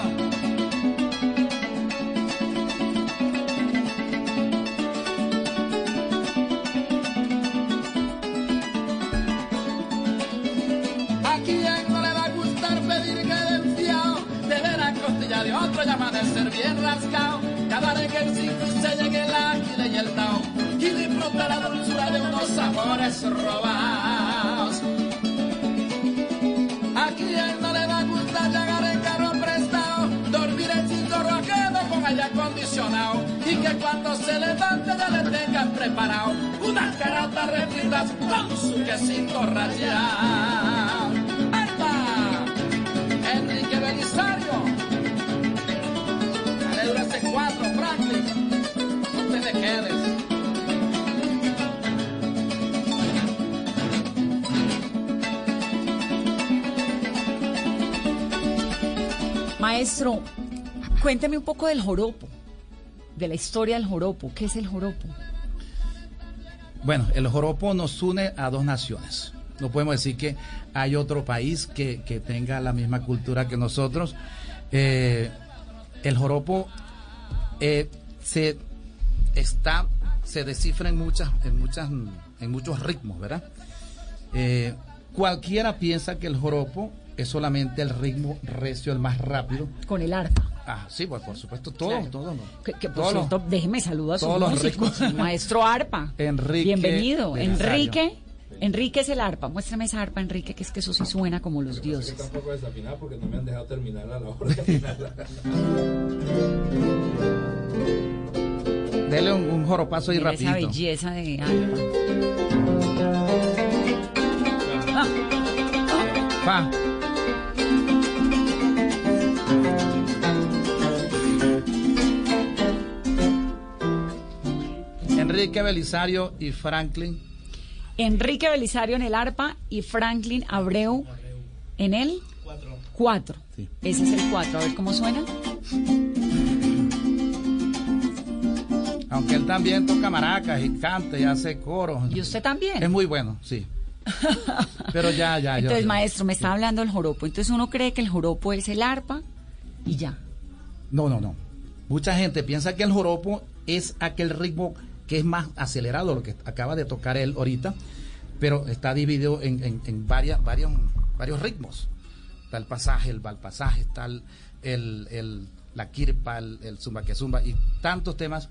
Rascado. Cada vez que el cinco se llegue el águila y el tao. Y disfrutar la dulzura de unos sabores robados. ¿A quién no le va a gustar llegar en carro prestado? Dormir en cinto roquedo con aire acondicionado. Y que cuando se levante ya le tengan preparado unas caratas refritas con su quesito rallado. Maestro, cuénteme un poco del joropo, de la historia del joropo. ¿Qué es el joropo? Bueno, el joropo nos une a dos naciones. No podemos decir que hay otro país que, que tenga la misma cultura que nosotros. Eh, el joropo eh, se está, se descifra en muchas, en muchas, en muchos ritmos, ¿verdad? Eh, cualquiera piensa que el joropo es solamente el ritmo recio, el más rápido. Con el arpa. Ah, sí, pues por supuesto, todo, Claro. todo. ¿no? Que, que, por Todos los- cierto, déjeme saludar a su todos los músico, ritmos. el maestro arpa. Enrique Bienvenido. Enrique. Enrique es el arpa. Muéstrame esa arpa, Enrique, que es que eso sí suena como los dioses. tampoco desafinado porque no me han dejado terminar a la hora de. Dele un, un joropazo ahí Mira esa rapidito. belleza de arpa. Ah, Pa. Enrique Belisario y Franklin. Enrique Belisario en el arpa y Franklin Abreu en el cuatro. Ese es el cuatro. A ver cómo suena. Aunque él también toca maracas y canta y hace coros. ¿Y usted también? Es muy bueno, sí. Pero ya, ya, ya. Entonces, maestro, me está hablando del joropo. Entonces uno cree que el joropo es el arpa y ya. No, no, no. Mucha gente piensa que el joropo es aquel ritmo que es más acelerado, lo que acaba de tocar él ahorita, pero está dividido en, en- en varias, varios, varios ritmos. Está el pasaje, el valpasaje, está el, el, el la kirpa, el, el zumba que zumba y tantos temas.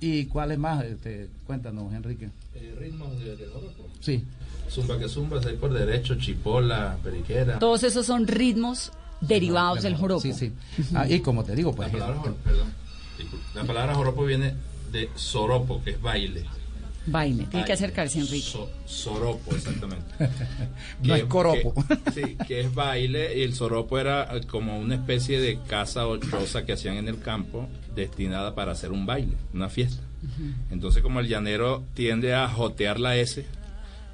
¿Y cuáles más? Este, cuéntanos, Enrique. Eh, ritmos de, de joropo. Sí. Zumba que zumba, seis por derecho, chipola, periquera. Todos esos son ritmos derivados del joropo. Sí, sí. Ah, y como te digo, pues... La palabra, jor- perdón, disculpe. la palabra joropo viene de soropo, que es baile. Baile. Tiene que acercarse, Enrique. So- soropo, exactamente. No es coropo. que- sí, que es baile. Y el soropo era como una especie de casa o choza que hacían en el campo, destinada para hacer un baile, una fiesta. Entonces, como el llanero tiende a jotear la S,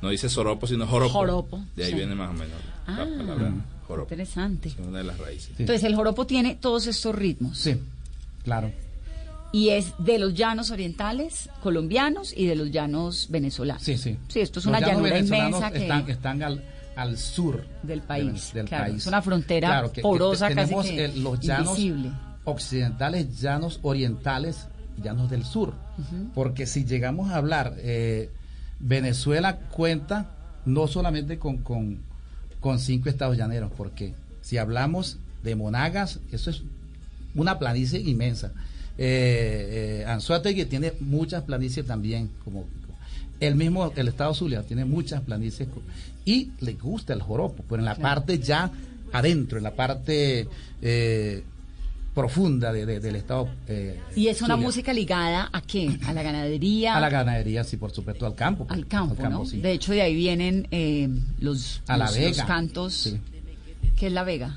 no dice soropo, sino joropo. Joropo, De ahí sí. viene más o menos la Ah, palabra joropo. Interesante. Es una de las raíces. Entonces el joropo tiene todos estos ritmos. Sí, claro. Y es de los llanos orientales colombianos y de los llanos venezolanos. Sí, sí. Sí, esto es Los una llanura inmensa que... están, están al, al sur Del país, Del, claro, país. es una frontera Claro, que- que porosa, te- casi tenemos que el- los llanos invisible. occidentales, llanos orientales, llanos del sur. Porque si llegamos a hablar, eh, Venezuela cuenta no solamente con, con, con cinco estados llaneros, porque si hablamos de Monagas, eso es una planicie inmensa. Eh, eh, Anzoátegui tiene muchas planicies también, como el mismo, el estado Zulia tiene muchas planicies y le gusta el joropo, pero en la Claro. parte ya adentro, en la parte eh, profunda de- de- del estado. eh, Y es una Zulia. música ligada a qué? A la ganadería. A la ganadería, sí, por supuesto, al campo. pues, al campo, ¿no? sí. De hecho, de ahí vienen eh, los, A la los- vega. los cantos. Sí. ¿Qué es la vega?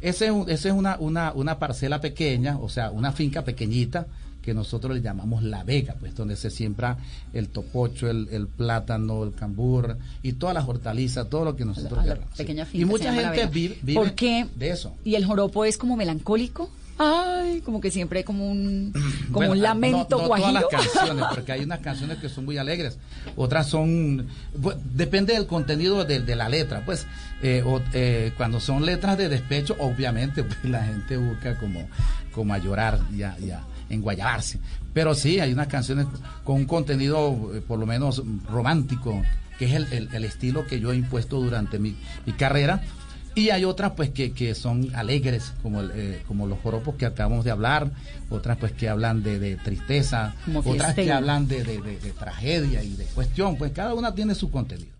Ese es, ese es una, una, una parcela pequeña, o sea, una finca pequeñita que nosotros le llamamos la vega, pues donde se siembra el topocho, el, el plátano, el cambur y todas las hortalizas, todo lo que nosotros A la queramos, sí. Y mucha gente vive, vive ¿Por qué? de eso. ¿Y el joropo es como melancólico? Ay, como que siempre hay como un, como Bueno, un lamento no, todas las canciones, porque hay unas canciones que son muy alegres, otras son, depende del contenido de, de la letra, pues, eh, o- eh, cuando son letras de despecho, obviamente, pues, la gente busca como, como a llorar y a, y a enguayabarse. Pero sí, hay unas canciones con un contenido, eh, por lo menos, romántico, que es el, el- el estilo que yo he impuesto durante mi, mi carrera. Y hay otras pues que, que son alegres, como, el, eh, como los joropos que acabamos de hablar, otras pues que hablan de, de tristeza, otras que hablan de- de tragedia y de cuestión, pues cada una tiene su contenido.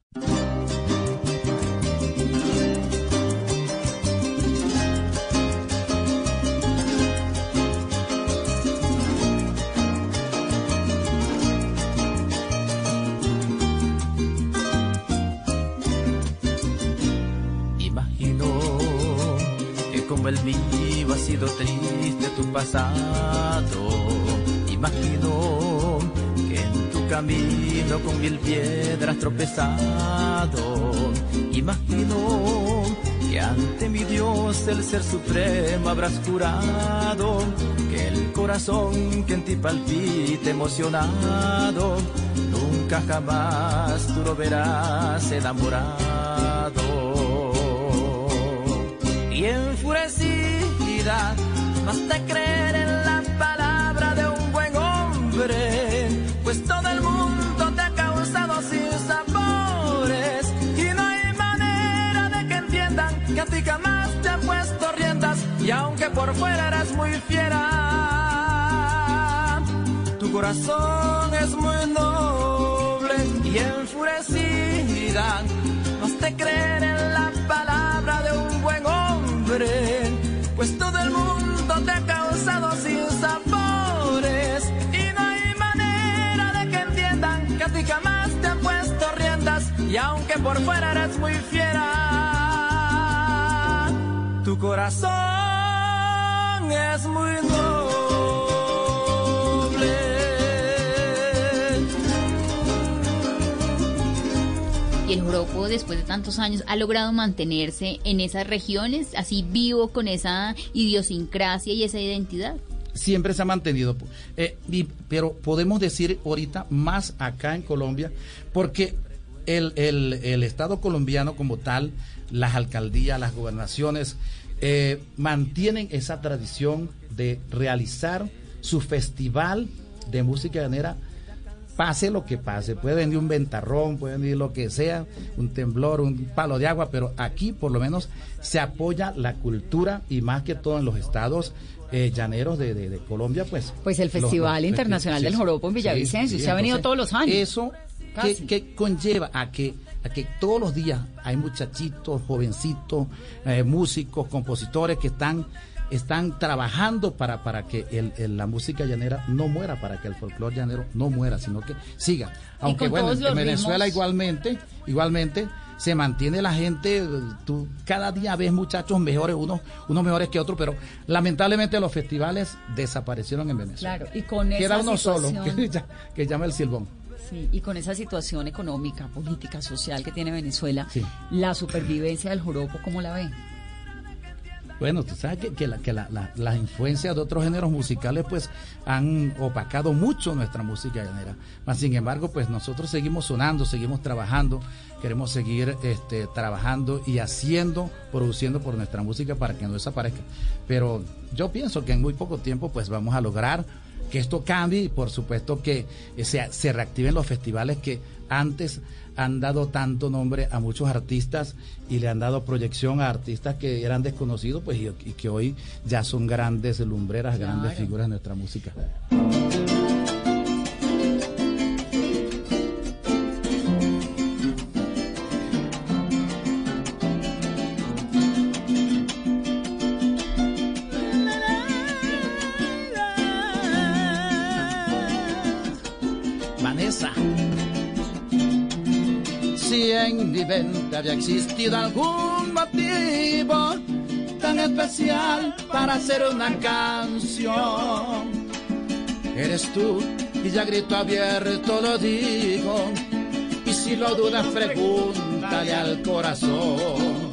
Ha sido triste tu pasado. Imagino que en tu camino con mil piedras tropezado. Imagino que ante mi Dios el ser supremo habrás curado. Que el corazón que en ti palpita emocionado. Nunca jamás tú lo verás enamorado y enfurecida, más de creer en la palabra de un buen hombre, pues todo el mundo te ha causado sin sabores y no hay manera de que entiendan que a ti jamás te han puesto riendas y aunque por fuera eres muy fiera, tu corazón es muy noble y enfurecida, de creer en la palabra de un buen hombre, pues todo el mundo te ha causado sin sabores y no hay manera de que entiendan que a ti jamás te han puesto riendas y aunque por fuera eres muy fiera, tu corazón es muy noble. El joropo, después de tantos años, ha logrado mantenerse en esas regiones, así vivo con esa idiosincrasia y esa identidad. siempre se ha mantenido. Eh, pero podemos decir ahorita más acá en Colombia, porque el, el- el Estado colombiano como tal, las alcaldías, las gobernaciones, eh, mantienen esa tradición de realizar su festival de música llanera pase lo que pase. Puede venir un ventarrón, puede venir lo que sea, un temblor, un palo de agua, pero aquí por lo menos se apoya la cultura y más que todo en los estados eh, llaneros de, de- de Colombia, pues. Pues el Festival los- Internacional del Joropo en Villavicencio, sí, se ha venido todos los años. Eso que conlleva a que a que todos los días hay muchachitos, jovencitos, eh, músicos, compositores que están están trabajando para, para que el- el- la música llanera no muera, para que el folclore llanero no muera, sino que siga. Aunque bueno, en Venezuela ritmos. igualmente, igualmente se mantiene la gente, tú cada día ves muchachos mejores, unos, unos mejores que otros, pero lamentablemente los festivales desaparecieron en Venezuela. Claro, y con Queda esa uno solo, situación- que, ya- que llama el silbón. Sí, y con esa situación económica, política, social que tiene Venezuela, Sí. la supervivencia del joropo, ¿cómo la ve? Bueno, tú sabes que, que la- que la- la- las influencias de otros géneros musicales pues han opacado mucho nuestra música llanera. Mas, sin embargo, pues nosotros seguimos sonando, seguimos trabajando, queremos seguir este, trabajando y haciendo, produciendo por nuestra música para que no desaparezca. Pero yo pienso que en muy poco tiempo pues vamos a lograr que esto cambie y por supuesto que se, se reactiven los festivales que antes han dado tanto nombre a muchos artistas y le han dado proyección a artistas que eran desconocidos pues y, y que hoy ya son grandes lumbreras, grandes figuras de nuestra música. Si en mi mente había existido algún motivo tan especial para hacer una canción, eres tú y ya grito abierto lo digo. Y si lo dudas, pregúntale al corazón.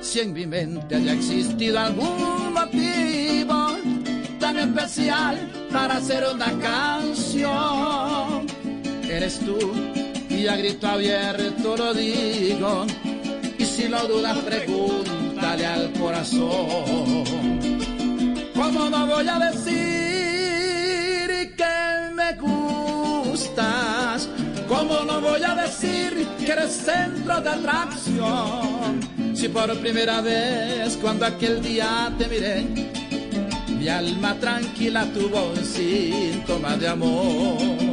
Si en mi mente haya existido algún motivo tan especial para hacer una canción, eres tú a grito abierto lo digo. Y si lo dudas, pregúntale al corazón. ¿Cómo no voy a decir que me gustas? ¿Cómo no voy a decir que eres centro de atracción? Si por primera vez cuando aquel día te miré, mi alma tranquila tuvo un síntoma de amor.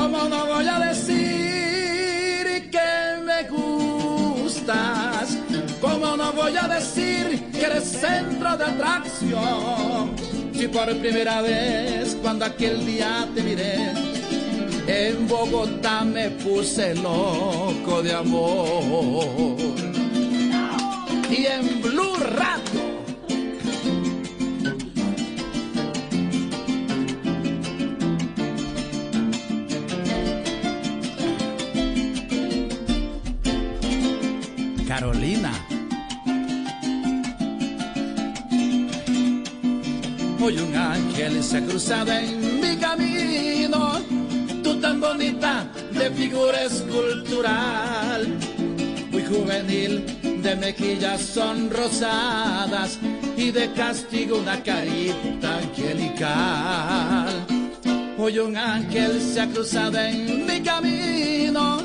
¿Cómo no voy a decir que me gustas? ¿Cómo no voy a decir que eres centro de atracción? Si por primera vez cuando aquel día te miré, en Bogotá me puse loco de amor. Y en Blue Radio. Hoy un ángel se ha cruzado en mi camino, tú tan bonita de figura escultural, muy juvenil, de mejillas sonrosadas y de castigo una carita angelical. Hoy un ángel se ha cruzado en mi camino,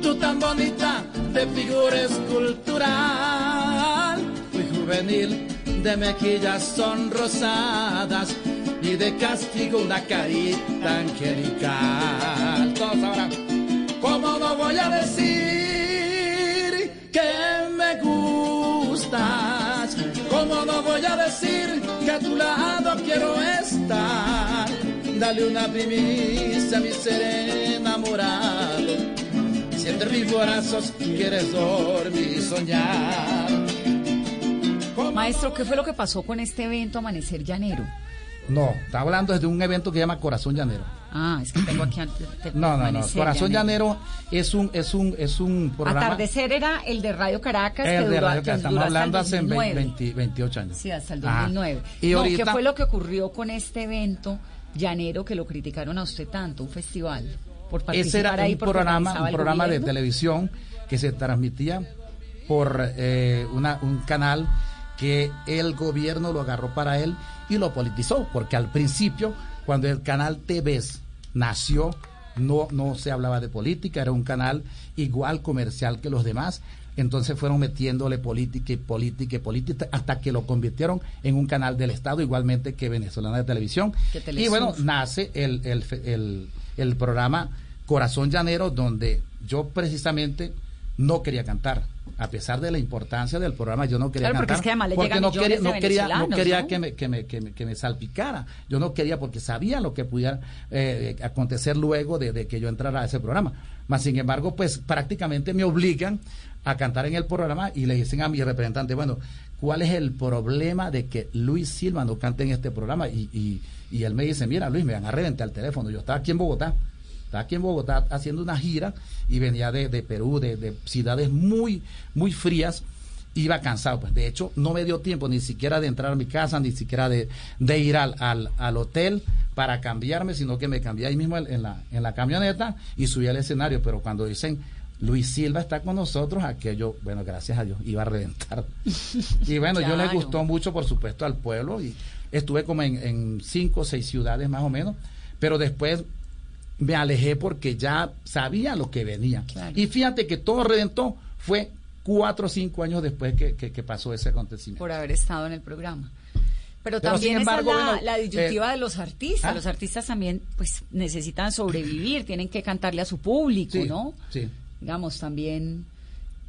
tú tan bonita de figura escultural, muy juvenil, de mejillas sonrosadas y de castigo una carita angelical. Todos ahora, ¿cómo no voy a decir que me gustas? ¿Cómo no voy a decir que a tu lado quiero estar? Dale una primicia a mi ser enamorado. Si entre mis brazos quieres dormir y soñar. Maestro, ¿qué fue lo que pasó con este evento Amanecer Llanero? No, está hablando de un evento que se llama Corazón Llanero. Ah, es que tengo aquí antes. No, no, no. Corazón Llanero es un, es un, es un programa. Atardecer era el de Radio Caracas el que de duró, Radio que estamos hablando hace 2009. 20, 28 años. Sí, hasta el Ajá. 2009. Y no, ahorita, ¿Qué fue lo que ocurrió con este evento llanero que lo criticaron a usted tanto, un festival? Por ese era ahí un programa, un programa de televisión que se transmitía por eh, una, un canal que el gobierno lo agarró para él y lo politizó, porque al principio, cuando el canal TVS nació, no, no se hablaba de política, era un canal igual comercial que los demás. Entonces fueron metiéndole política y política y política hasta que lo convirtieron en un canal del Estado, igualmente que Venezolana de Televisión. Y bueno, nace el, el, el, el programa Corazón Llanero, donde yo precisamente no quería cantar. A pesar de la importancia del programa, yo no quería Claro, porque cantar. es que además le porque no quería, no quería, no quería ¿no? Que, me, que, me, que, me, que me salpicara. Yo no quería porque sabía lo que pudiera eh, acontecer luego de, de que yo entrara a ese programa. Más sin embargo, pues prácticamente me obligan a cantar en el programa y le dicen a mi representante, bueno, ¿cuál es el problema de que Luis Silva no cante en este programa? Y, y, y él me dice, mira Luis, me van a reventar el teléfono. Yo estaba aquí en Bogotá. Estaba aquí en Bogotá haciendo una gira y venía de, de Perú, de, de ciudades muy, muy frías. Iba cansado, pues de hecho no me dio tiempo ni siquiera de entrar a mi casa, ni siquiera de, de ir al, al, al hotel para cambiarme, sino que me cambié ahí mismo en, la, en la camioneta y subí al escenario. Pero cuando dicen Luis Silva está con nosotros, aquello, bueno, gracias a Dios, iba a reventar. Y bueno, yo le gustó mucho, por supuesto, al pueblo y estuve como en, en cinco o seis ciudades más o menos, pero después me alejé porque ya sabía lo que venía. Y fíjate que todo reventó fue cuatro o cinco años después que, que- que pasó ese acontecimiento. por haber estado en el programa. Pero, Pero, también sin embargo, esa es la, bueno, la disyuntiva eh, de los artistas. ¿ah? Los artistas también pues necesitan sobrevivir, tienen que cantarle a su público, Sí, ¿no? sí. Digamos, también...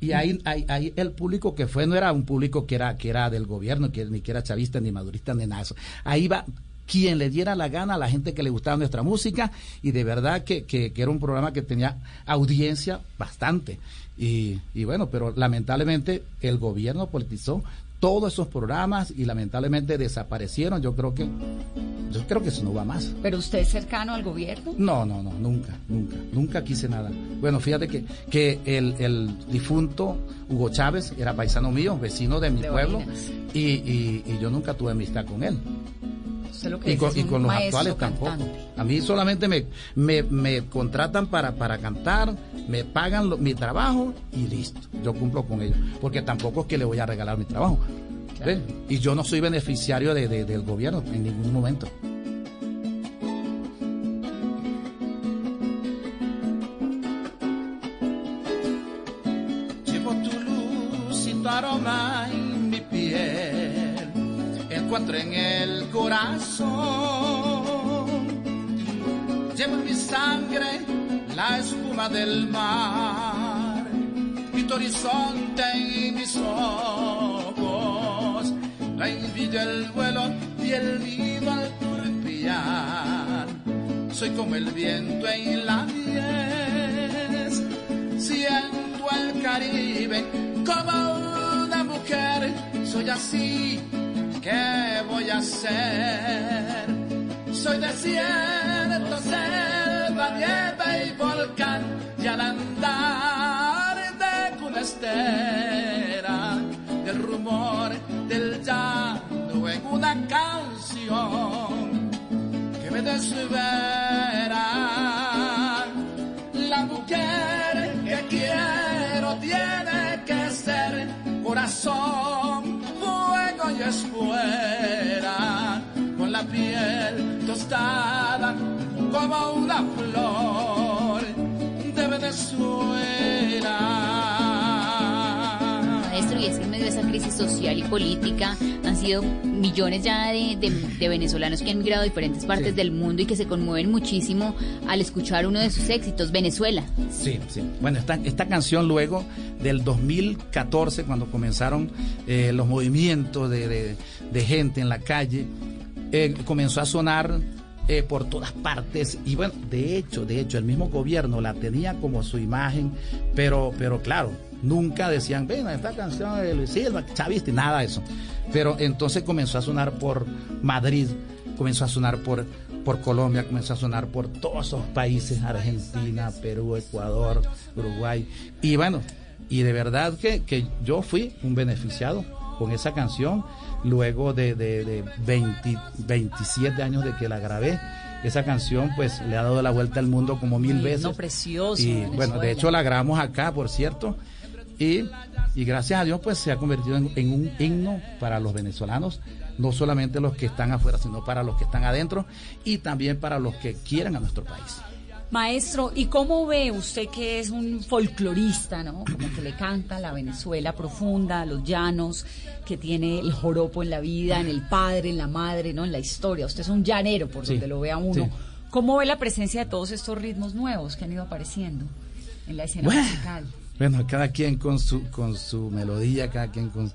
Y ahí, ahí, ahí el público que fue no era un público que era, que era del gobierno, que ni que era chavista, ni madurista, ni nada. Ahí va quien le diera la gana a la gente que le gustaba nuestra música y de verdad que, que- que era un programa que tenía audiencia bastante. Y, y bueno, pero lamentablemente el gobierno politizó todos esos programas y lamentablemente desaparecieron. Yo creo que yo creo que eso no va más. ¿Pero usted es cercano al gobierno? No, no, no, nunca, nunca, nunca quise nada. Bueno, fíjate que, que el, el difunto Hugo Chávez era paisano mío, vecino de mi De pueblo, y, y yo nunca tuve amistad con él. Usted lo que Y con, es y con los actuales tampoco. cantante. A mí solamente me, me, me contratan para, para cantar, me pagan lo- mi trabajo y listo. Yo cumplo con ello. Porque tampoco es que le voy a regalar mi trabajo. Y yo no soy beneficiario de- de- del gobierno en ningún momento. Llevo tu luz y tu aroma en mi piel. Encuentro en el corazón. Llevo en mi sangre la espuma del mar. Mi horizonte en mis ojos. La envidia, el vuelo y el nido al turpiar. Soy como el viento en la mies siento el Caribe como una mujer. Soy así, ¿qué voy a hacer? Soy desierto, selva, nieve y volcán. Y al andar de cunestera, del rumor del llano en una canción que me desvera. La mujer que quiero tiene que ser corazón, fuego y espuela, con la piel tostada como una flor de Venezuela. Maestro, y es que en medio de esa crisis social y política han sido millones ya de, de- de venezolanos que han migrado a diferentes partes Sí. del mundo y que se conmueven muchísimo al escuchar uno de sus éxitos, Venezuela. Sí, sí. Bueno, esta, esta canción luego del 2014, cuando comenzaron eh, los movimientos de, de- de gente en la calle, eh, comenzó a sonar eh, por todas partes. Y bueno, de hecho, de hecho, el mismo gobierno la tenía como su imagen, pero, pero claro, nunca decían, ven, esta canción de Luis Silva, chavista, y nada de eso. Pero entonces comenzó a sonar por Madrid, comenzó a sonar por, por Colombia, comenzó a sonar por todos esos países, Argentina, Perú, Ecuador, Uruguay. Y bueno, y de verdad que, que yo fui un beneficiado con esa canción, luego de, de, de 20 27 años de que la grabé. Esa canción pues le ha dado la vuelta al mundo como mil Sí, veces. no, precioso, Y Venezuela. bueno, de hecho la grabamos acá, por cierto. Y, y gracias a Dios pues se ha convertido en, en un himno para los venezolanos no solamente los que están afuera, sino para los que están adentro y también para los que quieran a nuestro país. Maestro, ¿y cómo ve usted que es un folclorista, ¿no? Como que le canta la Venezuela profunda, los llanos, que tiene el joropo en la vida, en el padre, en la madre, ¿no? En la historia. Usted es un llanero, por donde lo vea uno. ¿Cómo ve la presencia de todos estos ritmos nuevos que han ido apareciendo en la escena musical? Bueno, cada quien con su, con su melodía, cada quien con,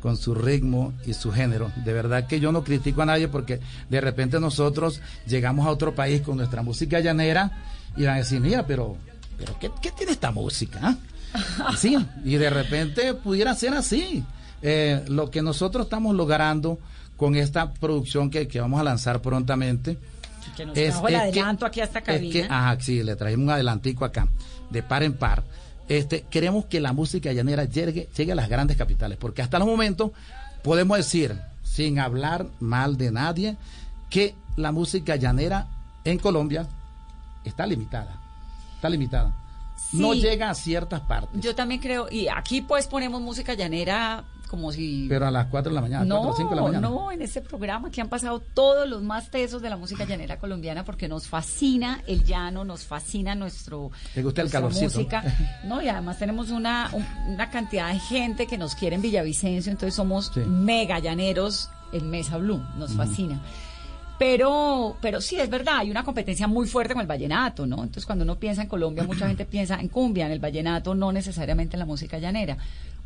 con su ritmo y su género. De verdad que yo no critico a nadie porque de repente nosotros llegamos a otro país con nuestra música llanera y van a decir, mira, pero, pero ¿qué, tiene esta música? Ah?". Sí, y de repente pudiera ser así. Eh, lo que nosotros estamos logrando con esta producción que, vamos a lanzar prontamente. Que nos es, trajo el adelanto aquí a esta cabina. ajá, sí, le trajimos un adelantico acá, de par en par. Este, queremos que la música llanera llegue, llegue a las grandes capitales, porque hasta el momento podemos decir, sin hablar mal de nadie, que la música llanera en Colombia está limitada. Está limitada. No llega a ciertas partes. Yo también creo, y aquí pues ponemos música llanera como si... Pero a las 4 de la mañana, no, 4 5 de la mañana. No, en este programa que han pasado todos los más tesos de la música llanera colombiana porque nos fascina el llano, nos fascina nuestro... ¿Te gusta el calorcito? Música. No, y además tenemos una, una cantidad de gente que nos quiere en Villavicencio, entonces somos mega llaneros en Mesa Blue, nos fascina. Pero, pero sí, es verdad, hay una competencia muy fuerte con el vallenato, ¿no? Entonces, cuando uno piensa en Colombia, mucha gente piensa en cumbia, en el vallenato, no necesariamente en la música llanera.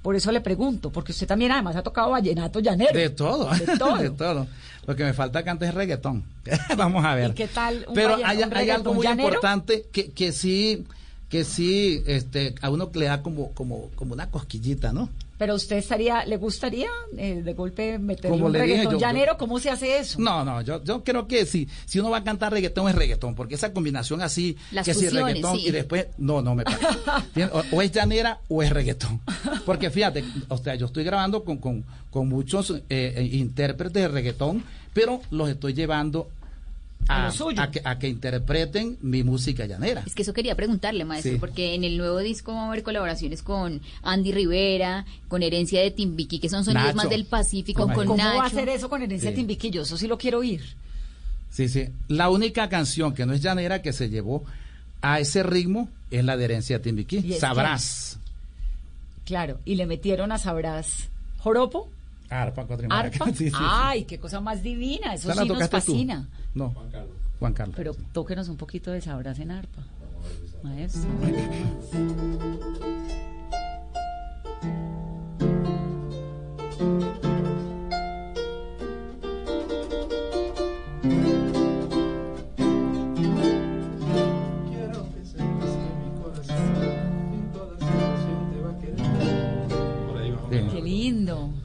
Por eso le pregunto, porque usted también además ha tocado vallenato llanero. De todo, de todo. de todo. Lo que me falta cantar es reggaetón. Vamos a ver. ¿Y qué tal? Pero hay, algo muy importante que, que sí, que sí, este, a uno le da como, como, como una cosquillita, ¿no? Pero usted estaría, ¿le gustaría eh, de golpe meterle un reggaetón llanero? ¿Cómo se hace eso? No, no, yo, yo creo que si, si uno va a cantar reggaetón es reggaetón, porque esa combinación así, que si reggaetón y después, no, no me parece. o, es llanera o es reggaetón. Porque fíjate, o sea, yo estoy grabando con, con, con muchos eh, eh, intérpretes de reggaetón, pero los estoy llevando a, que, interpreten mi música llanera. Es que eso quería preguntarle, maestro, porque en el nuevo disco vamos a ver colaboraciones con Andy Rivera, con Herencia de Timbiqui, que son sonidos más del Pacífico, con ¿Cómo va a hacer eso con Herencia de Timbiqui? Yo eso sí lo quiero oír. Sí, sí. La única canción que no es llanera que se llevó a ese ritmo es la de Herencia de Timbiquí. Sabrás. Claro, y le metieron a Sabrás Joropo. Arpa, Arpa. Ay, qué cosa más divina. Eso sí nos fascina. No. Juan Carlos. Juan Carlos. Pero tóquenos un poquito de Sabrás en arpa. Maestro.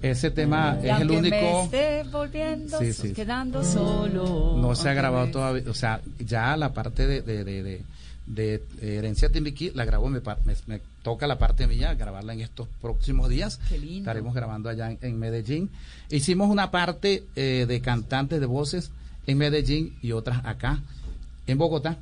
Ese tema es el único. Me volviendo, quedando solo. No se ha grabado todavía. O sea, ya la parte de, de, de, de, Herencia Timbiquí la grabó, me, me, toca la parte mía, grabarla en estos próximos días. Estaremos grabando allá en, Medellín. Hicimos una parte eh, de cantantes de voces en Medellín y otras acá en Bogotá,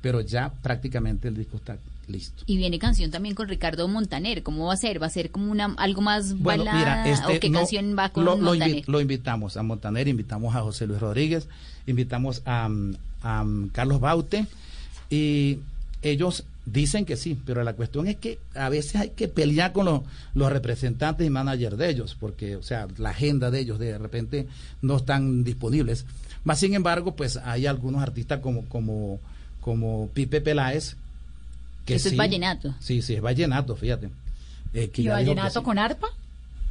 pero ya prácticamente el disco está Listo. Y viene canción también con Ricardo Montaner. ¿Cómo va a ser? ¿Va a ser como una algo más balada? Este, ¿O qué canción va con lo, Montaner? Lo, invitamos a Montaner, invitamos a José Luis Rodríguez, invitamos a, Carlos Baute y ellos dicen que sí, pero la cuestión es que a veces hay que pelear con los, los representantes y managers de ellos, porque, o sea, la agenda de ellos de repente no están disponibles. Más sin embargo, pues hay algunos artistas como, como, como Pipe Peláez, eso es vallenato. Sí, sí, es vallenato, fíjate. Eh, ¿Y vallenato con arpa?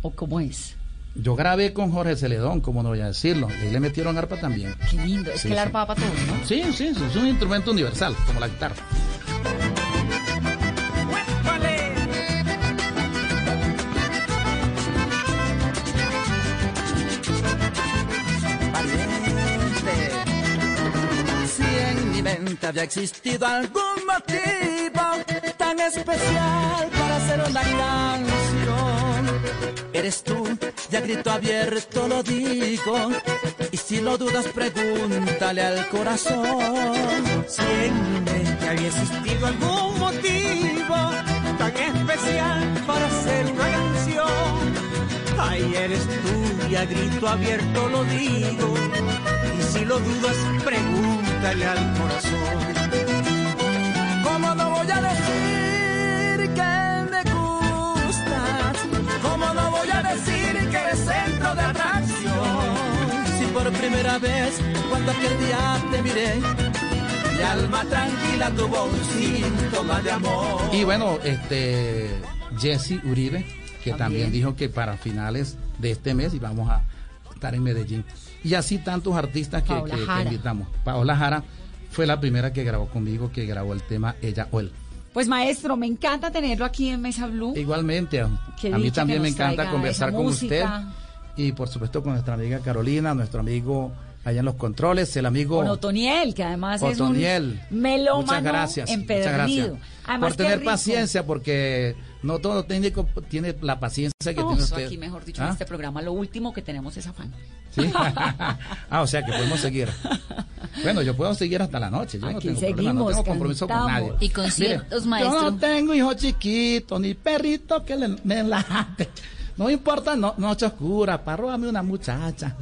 ¿O cómo es? Yo grabé con Jorge Celedón, como no voy a decirlo. Y le metieron arpa también. Qué lindo. Es que el arpa va para todos, ¿no? Sí, sí, sí, es un instrumento universal, como la guitarra. Si en mi mente había existido algún motivo tan especial para hacer una canción. Eres tú, ya grito abierto lo digo. Y si lo dudas, pregúntale al corazón. Siente que había existido algún motivo tan especial para hacer una canción. Ay, eres tú y a grito abierto lo digo. Y si lo dudas, pregúntale al corazón. Por primera vez, cuando aquel día te miré, mi alma tranquila tuvo un síntoma de amor. Y bueno, este Jesse Uribe, que también. dijo que para finales de este mes íbamos a estar en Medellín. Y así tantos artistas que, que- invitamos. Paola Jara fue la primera que grabó conmigo, que grabó el tema Ella o Él. Pues maestro, me encanta tenerlo aquí en Mesa Blue. Igualmente, a, mí también me encanta conversar con música. usted y por supuesto con nuestra amiga Carolina, nuestro amigo allá en los controles, el amigo Con Otoniel, que además Otoniel. es un melómano Muchas gracias. Muchas empedernido. gracias. Además, por tener rico. paciencia, porque no todo técnico tiene la paciencia que No, tiene usted. aquí, mejor dicho, en ¿Ah? este programa, lo último que tenemos es afán. ¿Sí? ah, o sea que podemos seguir. Bueno, yo puedo seguir hasta la noche. Yo no Aquí tengo problema, no seguimos, tengo compromiso con cantamos. nadie. Y conciertos, maestro. Yo no tengo hijo chiquito, ni perrito que le, me late. No importa no, noche oscura, para robarme una muchacha.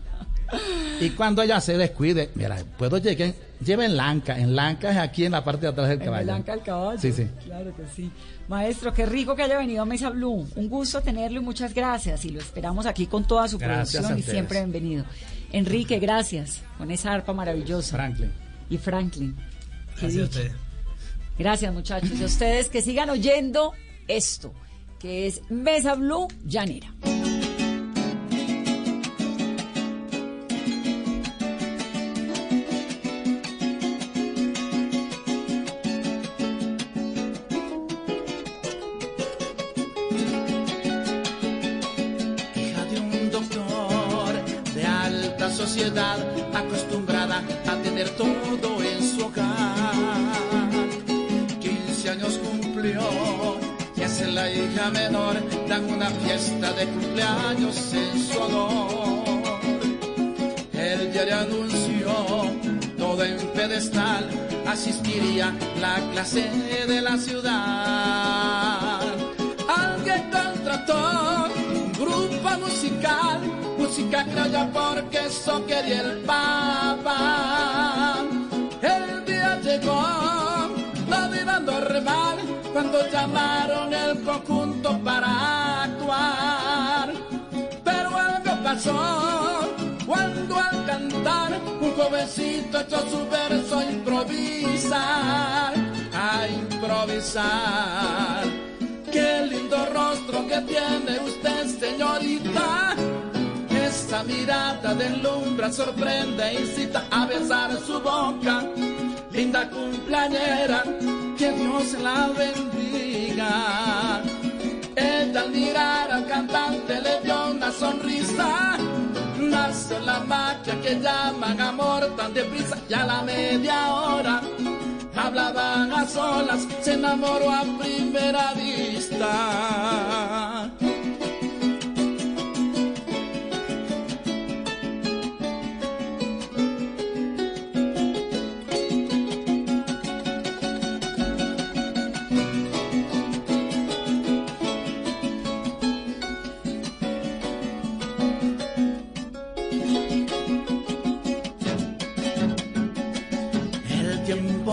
y cuando ella se descuide, mira, puedo llegar, lleva en Lanca. En Lanca es aquí en la parte de atrás del En caballo. Blanca el caballo. Sí, sí. Claro que sí. Maestro, qué rico que haya venido a Mesa Blue. Un gusto tenerlo y muchas gracias. Y lo esperamos aquí con toda su Gracias producción y siempre bienvenido. Enrique, gracias. Con esa arpa maravillosa. Franklin. Y Franklin. Gracias a ustedes. Gracias, muchachos. Y a ustedes que sigan oyendo esto, es Mesa Blue Llanera. sociedad, acostumbrada a tener todo hija menor, dan una fiesta de cumpleaños en su honor. El diario anunció, todo en pedestal, asistiría la clase de la ciudad. Alguien contrató un grupo musical, música criolla porque eso quería el Papa. El día llegó, no iba normal, cuando llamaron el conjunto para actuar. Pero algo pasó cuando al cantar un jovencito echó su verso a improvisar, a improvisar. Qué lindo rostro que tiene usted, señorita. Esa mirada deslumbra, sorprende, incita a besar su boca. Linda cumpleañera, que Dios la bendiga. Ella al mirar al cantante le dio una sonrisa. Nació la magia que llaman amor tan deprisa y a la media hora hablaban a solas, se enamoró a primera vista.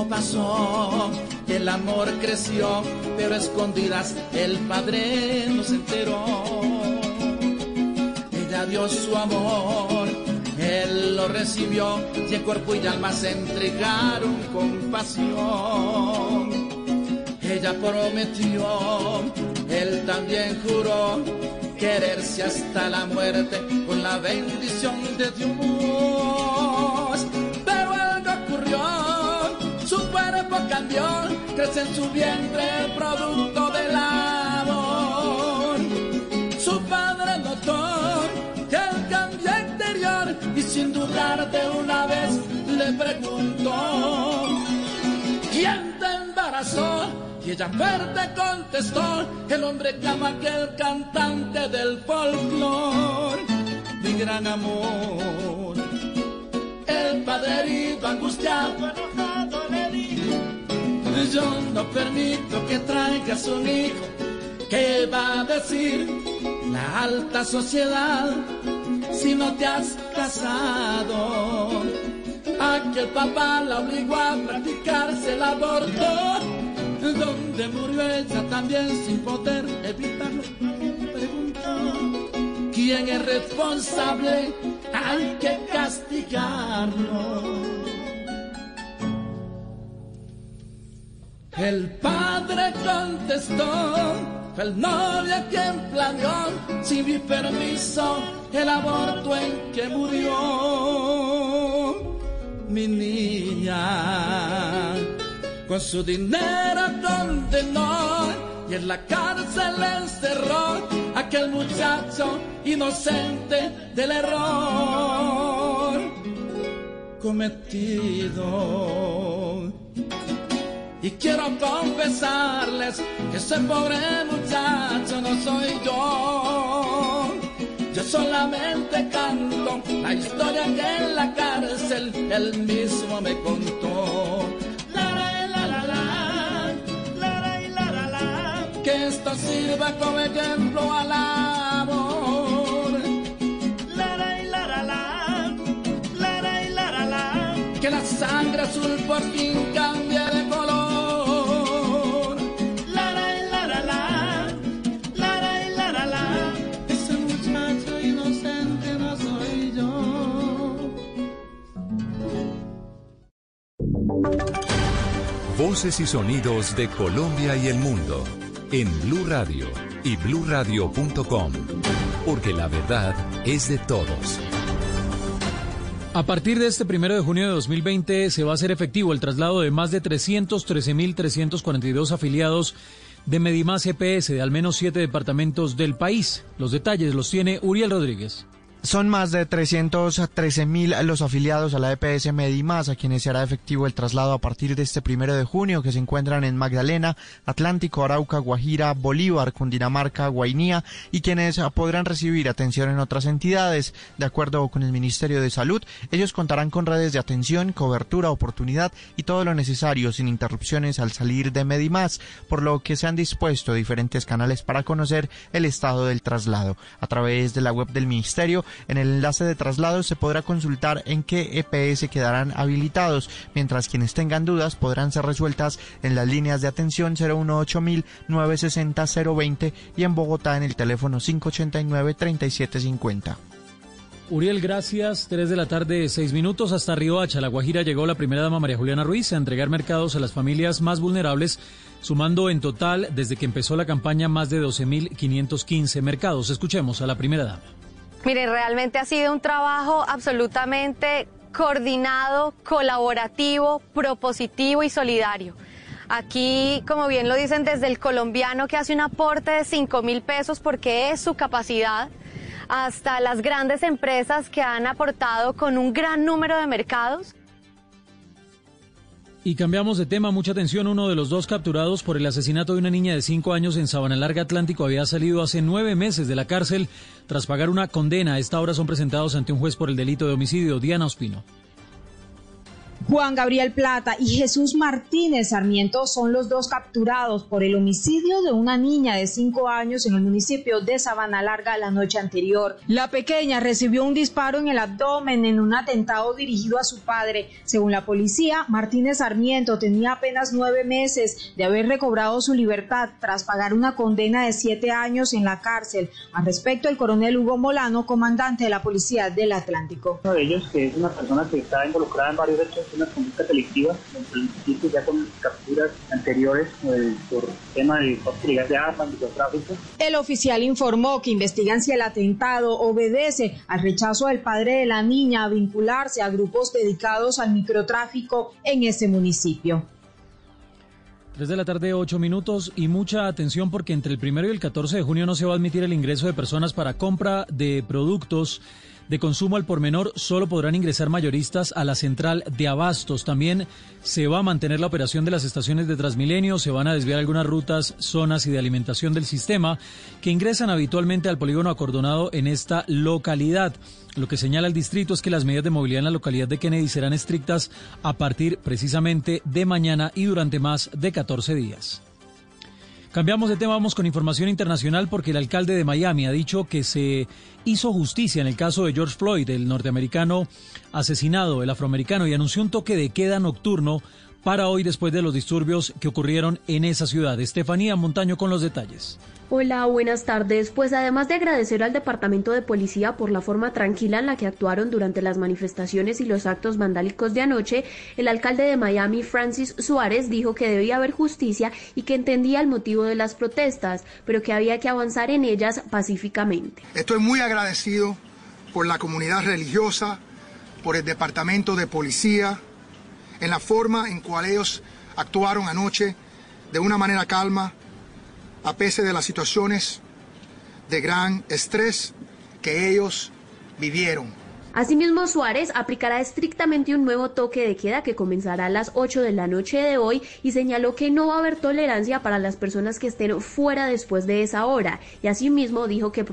Pasó, el amor creció, pero a escondidas el padre no se enteró. Ella dio su amor, él lo recibió, y el cuerpo y alma se entregaron con pasión. Ella prometió, él también juró, quererse hasta la muerte con la bendición de Dios. Cuerpo cambió, crece en su vientre el producto del amor. Su padre notó que el cambio interior y sin dudar de una vez le preguntó, ¿quién te embarazó? Y ella fuerte contestó, el hombre que ama aquel cantante del folclor, mi gran amor. El angustiado, enojado le dijo, yo no permito que traigas un hijo, ¿qué va a decir la alta sociedad si no te has casado. Aquel papá la obligó a practicarse el aborto, donde murió ella también sin poder evitarlo. Preguntó, ¿quién es responsable? Hay que castigarlo. El padre contestó, el novio quien planeó, sin mi permiso, el aborto en que murió mi niña. Con su dinero condenó y en la cárcel encerró aquel muchacho inocente del error cometido. Y quiero confesarles que ese pobre muchacho no soy yo. Yo solamente canto la historia que en la cárcel él mismo me contó. Lara y la dalá, Lara y la dalá, que esto sirva como ejemplo al amor. Lara y lara la, lara y lara la, que la sangre azul por fin Voces y sonidos de Colombia y el mundo en Blue Radio y bluradio.com, porque la verdad es de todos. A partir de este primero de junio de 2020 se va a hacer efectivo el traslado de más de 313.342 afiliados de Medimás EPS de al menos siete departamentos del país. Los detalles los tiene Uriel Rodríguez. Son más de 313 mil los afiliados a la EPS Medimás a quienes se hará efectivo el traslado a partir de este primero de junio que se encuentran en Magdalena, Atlántico, Arauca, Guajira, Bolívar, Cundinamarca, Guainía y quienes podrán recibir atención en otras entidades. De acuerdo con el Ministerio de Salud, ellos contarán con redes de atención, cobertura, oportunidad y todo lo necesario sin interrupciones al salir de Medimás, por lo que se han dispuesto diferentes canales para conocer el estado del traslado. A través de la web del Ministerio, en el enlace de traslado se podrá consultar en qué EPS quedarán habilitados, mientras quienes tengan dudas podrán ser resueltas en las líneas de atención 018-960-020 y en Bogotá en el teléfono 589-3750. Uriel, gracias. Tres de la tarde, seis minutos. Hasta Riohacha, La Guajira, llegó la primera dama María Juliana Ruiz a entregar mercados a las familias más vulnerables, sumando en total, desde que empezó la campaña, más de 12.515 mercados. Escuchemos a la primera dama. Mire, realmente ha sido un trabajo absolutamente coordinado, colaborativo, propositivo y solidario. Aquí, como bien lo dicen, desde el colombiano que hace un aporte de 5 mil pesos porque es su capacidad, hasta las grandes empresas que han aportado con un gran número de mercados. Y cambiamos de tema, mucha atención. Uno de los dos capturados por el asesinato de una niña de cinco años en Sabana Larga Atlántico había salido hace nueve meses de la cárcel tras pagar una condena. A esta hora son presentados ante un juez por el delito de homicidio. Diana Ospino. Juan Gabriel Plata y Jesús Martínez Sarmiento son los dos capturados por el homicidio de una niña de cinco años en el municipio de Sabana Larga la noche anterior. La pequeña recibió un disparo en el abdomen en un atentado dirigido a su padre. Según la policía, Martínez Sarmiento tenía apenas nueve meses de haber recobrado su libertad tras pagar una condena de siete años en la cárcel. Al respecto, el coronel Hugo Molano, comandante de la Policía del Atlántico. Uno de ellos, que es una persona que está involucrada en varios hechos una conducta delictiva, ya con capturas anteriores eh, por tema de hostilidad de armas, microtráfico. El oficial informó que investigan si el atentado obedece al rechazo del padre de la niña a vincularse a grupos dedicados al microtráfico en ese municipio. Tres de la tarde, ocho minutos y mucha atención porque entre el primero y el 14 de junio no se va a admitir el ingreso de personas para compra de productos de consumo al por menor solo podrán ingresar mayoristas a la central de abastos. También se va a mantener la operación de las estaciones de Transmilenio, se van a desviar algunas rutas, zonas y de alimentación del sistema que ingresan habitualmente al polígono acordonado en esta localidad. Lo que señala el distrito es que las medidas de movilidad en la localidad de Kennedy serán estrictas a partir precisamente de mañana y durante más de 14 días. Cambiamos de tema, vamos con información internacional porque el alcalde de Miami ha dicho que se hizo justicia en el caso de George Floyd, el norteamericano asesinado, el afroamericano, y anunció un toque de queda nocturno para hoy después de los disturbios que ocurrieron en esa ciudad. Estefanía Montaño con los detalles. Hola, buenas tardes. Pues además de agradecer al Departamento de Policía por la forma tranquila en la que actuaron durante las manifestaciones y los actos vandálicos de anoche, el alcalde de Miami, Francis Suárez, dijo que debía haber justicia y que entendía el motivo de las protestas, pero que había que avanzar en ellas pacíficamente. Estoy muy agradecido por la comunidad religiosa, por el Departamento de Policía, en la forma en cual ellos actuaron anoche de una manera calma, a pesar de las situaciones de gran estrés que ellos vivieron. Asimismo, Suárez aplicará estrictamente un nuevo toque de queda que comenzará a las 8 de la noche de hoy y señaló que no va a haber tolerancia para las personas que estén fuera después de esa hora. Y asimismo dijo que